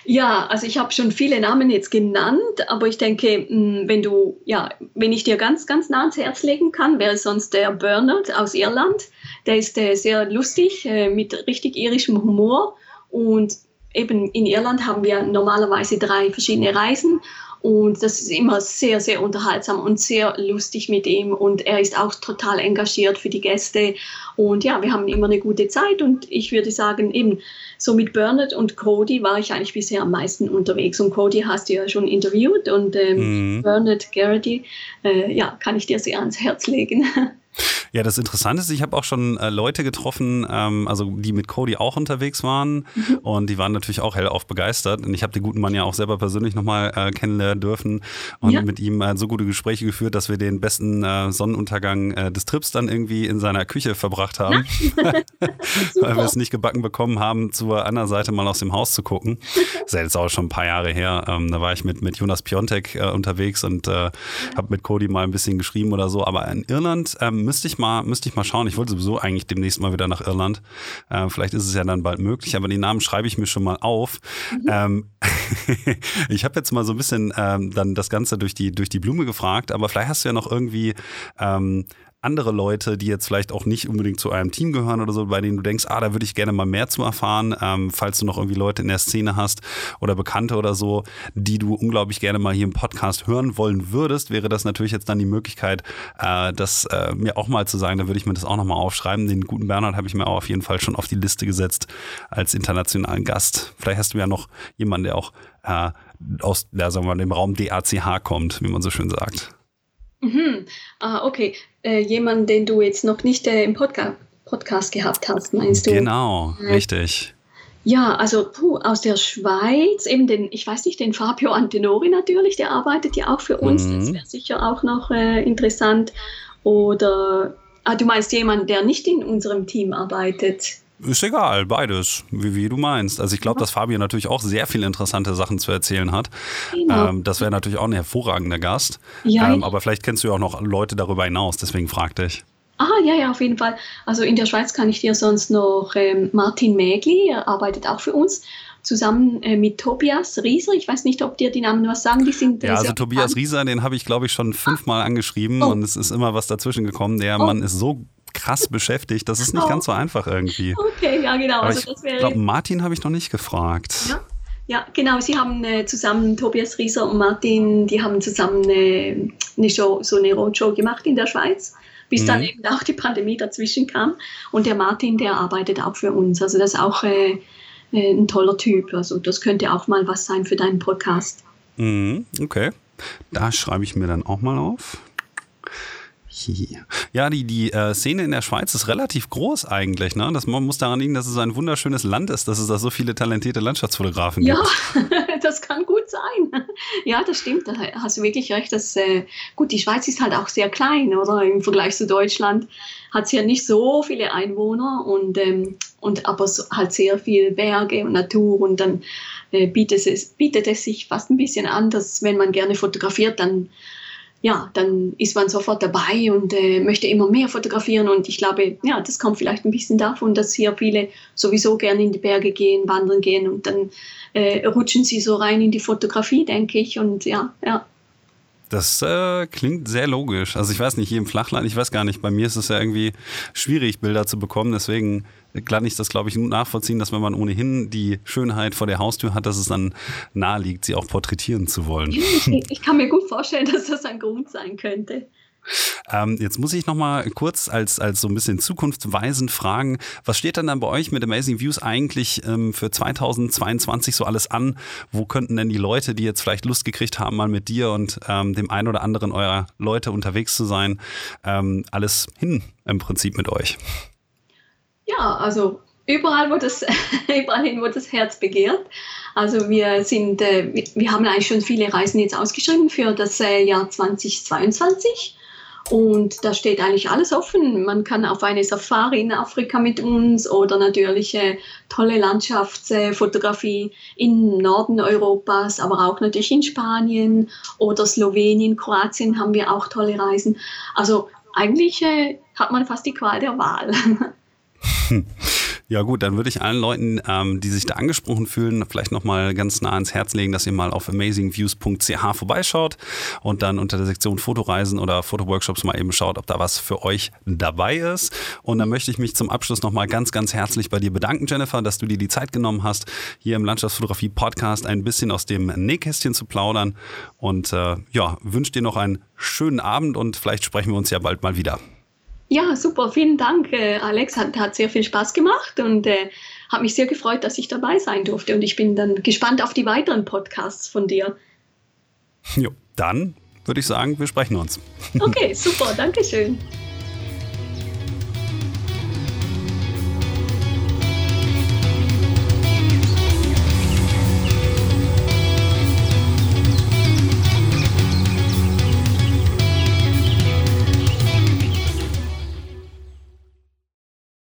Ja, also ich habe schon viele Namen jetzt genannt, aber ich denke, hm, wenn du, ja, wenn ich dir ganz, ganz nah ans Herz legen kann, wäre sonst der Bernard aus Irland. Der ist äh, sehr lustig, äh, mit richtig irischem Humor und eben in Irland haben wir normalerweise drei verschiedene Reisen und das ist immer sehr, sehr unterhaltsam und sehr lustig mit ihm. Und er ist auch total engagiert für die Gäste. Und ja, wir haben immer eine gute Zeit. Und ich würde sagen, eben so mit Bernard und Cody war ich eigentlich bisher am meisten unterwegs. Und Cody hast du ja schon interviewt. Und ähm, mhm. Bernard Garrity, äh, ja, kann ich dir sehr ans Herz legen. [LAUGHS] Ja, das Interessante ist, ich habe auch schon äh, Leute getroffen, ähm, also die mit Cody auch unterwegs waren mhm. und die waren natürlich auch hellauf begeistert. Und ich habe den guten Mann ja auch selber persönlich nochmal äh, kennenlernen dürfen und ja. mit ihm äh, so gute Gespräche geführt, dass wir den besten äh, Sonnenuntergang äh, des Trips dann irgendwie in seiner Küche verbracht haben, [LAUGHS] weil wir es nicht gebacken bekommen haben, zur anderen Seite mal aus dem Haus zu gucken. Das [LAUGHS] ist jetzt auch schon ein paar Jahre her. Ähm, da war ich mit, mit Jonas Piontek äh, unterwegs und äh, habe mit Cody mal ein bisschen geschrieben oder so. Aber in Irland ähm, müsste ich mal, müsste ich mal schauen. Ich wollte sowieso eigentlich demnächst mal wieder nach Irland. Äh, vielleicht ist es ja dann bald möglich, aber die Namen schreibe ich mir schon mal auf. Mhm. Ähm, [LAUGHS] ich habe jetzt mal so ein bisschen ähm, dann das Ganze durch die, durch die Blume gefragt, aber vielleicht hast du ja noch irgendwie ähm, andere Leute, die jetzt vielleicht auch nicht unbedingt zu einem Team gehören oder so, bei denen du denkst, ah, da würde ich gerne mal mehr zu erfahren, ähm, falls du noch irgendwie Leute in der Szene hast oder Bekannte oder so, die du unglaublich gerne mal hier im Podcast hören wollen würdest, wäre das natürlich jetzt dann die Möglichkeit, äh, das äh, mir auch mal zu sagen, da würde ich mir das auch nochmal aufschreiben. Den guten Bernhard habe ich mir auch auf jeden Fall schon auf die Liste gesetzt als internationalen Gast. Vielleicht hast du ja noch jemanden, der auch äh, aus ja, sagen wir mal, dem Raum DACH kommt, wie man so schön sagt. Mhm. Ah, okay. Äh, jemand, den du jetzt noch nicht äh, im Podca Podcast gehabt hast, meinst du? Genau, äh, richtig. Ja, also puh, aus der Schweiz, eben den, ich weiß nicht, den Fabio Antenori natürlich, der arbeitet ja auch für uns, mhm. das wäre sicher auch noch äh, interessant. Oder, ah, du meinst jemand, der nicht in unserem Team arbeitet? Ist egal, beides, wie, wie du meinst. Also ich glaube, dass Fabio natürlich auch sehr viele interessante Sachen zu erzählen hat. Genau. Ähm, das wäre natürlich auch ein hervorragender Gast. Ja, ähm, aber vielleicht kennst du ja auch noch Leute darüber hinaus, deswegen fragte ich. Ah, ja, ja, auf jeden Fall. Also in der Schweiz kann ich dir sonst noch ähm, Martin Mägli, er arbeitet auch für uns, zusammen äh, mit Tobias Rieser. Ich weiß nicht, ob dir die Namen was sagen. Die sind, äh, ja, also Tobias Rieser, den habe ich, glaube ich, schon fünfmal angeschrieben oh. und es ist immer was dazwischen gekommen. Der oh. Mann ist so krass beschäftigt. Das ist nicht oh. ganz so einfach irgendwie. Okay, ja, genau. Aber also ich glaube, Martin habe ich noch nicht gefragt. Ja. Ja, genau. Sie haben äh, zusammen, Tobias Rieser und Martin, die haben zusammen eine, eine Show, so eine Roadshow gemacht in der Schweiz, bis mhm. dann eben auch die Pandemie dazwischen kam. Und der Martin, der arbeitet auch für uns. Also das ist auch äh, äh ein toller Typ. Also das könnte auch mal was sein für deinen Podcast. Mhm, okay. Da schreibe ich mir dann auch mal auf. [LAUGHS] Ja, die, die äh, Szene in der Schweiz ist relativ groß eigentlich. Ne? Das, man muss daran liegen, dass es ein wunderschönes Land ist, dass es da so viele talentierte Landschaftsfotografen gibt. Ja, [LAUGHS] das kann gut sein. [LAUGHS] Ja, das stimmt. Da hast du wirklich recht. Dass, äh, gut, die Schweiz ist halt auch sehr klein, oder? Im Vergleich zu Deutschland hat sie ja nicht so viele Einwohner und, ähm, und aber so, halt sehr viel Berge und Natur und dann äh, bietet, es, bietet es sich fast ein bisschen an, dass wenn man gerne fotografiert, dann ja, dann ist man sofort dabei und äh, möchte immer mehr fotografieren. Und ich glaube, ja, das kommt vielleicht ein bisschen davon, dass hier viele sowieso gerne in die Berge gehen, wandern gehen und dann äh, rutschen sie so rein in die Fotografie, denke ich. Und ja, ja. Das äh, klingt sehr logisch. Also ich weiß nicht, hier im Flachland, ich weiß gar nicht, bei mir ist es ja irgendwie schwierig, Bilder zu bekommen. Deswegen kann ich das, glaube ich, nachvollziehen, dass wenn man ohnehin die Schönheit vor der Haustür hat, dass es dann naheliegt, sie auch porträtieren zu wollen. Ich, ich kann mir gut vorstellen, [LAUGHS] dass das ein Grund sein könnte. Ähm, jetzt muss ich noch mal kurz als, als so ein bisschen zukunftsweisend fragen, was steht denn dann bei euch mit Amazing Views eigentlich ähm, für 2022 so alles an? Wo könnten denn die Leute, die jetzt vielleicht Lust gekriegt haben, mal mit dir und ähm, dem einen oder anderen eurer Leute unterwegs zu sein, ähm, alles hin im Prinzip mit euch? Ja, also überall, wo das, [LAUGHS] überall hin, wo das Herz begehrt. Also wir sind, äh, wir haben eigentlich schon viele Reisen jetzt ausgeschrieben für das äh, Jahr 2022. Und da steht eigentlich alles offen. Man kann auf eine Safari in Afrika mit uns oder natürlich tolle Landschaftsfotografie im Norden Europas, aber auch natürlich in Spanien oder Slowenien, Kroatien haben wir auch tolle Reisen. Also eigentlich äh, hat man fast die Qual der Wahl. [LAUGHS] Ja gut, dann würde ich allen Leuten, ähm, die sich da angesprochen fühlen, vielleicht nochmal ganz nah ans Herz legen, dass ihr mal auf amazingviews.ch vorbeischaut und dann unter der Sektion Fotoreisen oder Fotoworkshops mal eben schaut, ob da was für euch dabei ist. Und dann möchte ich mich zum Abschluss nochmal ganz, ganz herzlich bei dir bedanken, Jennifer, dass du dir die Zeit genommen hast, hier im Landschaftsfotografie Podcast ein bisschen aus dem Nähkästchen zu plaudern. Und äh, ja, wünsche dir noch einen schönen Abend und vielleicht sprechen wir uns ja bald mal wieder. Ja, super, vielen Dank, äh, Alex. Hat, hat sehr viel Spaß gemacht und äh, hat mich sehr gefreut, dass ich dabei sein durfte. Und ich bin dann gespannt auf die weiteren Podcasts von dir. Jo, dann würde ich sagen, wir sprechen uns. Okay, super, danke schön. [LAUGHS]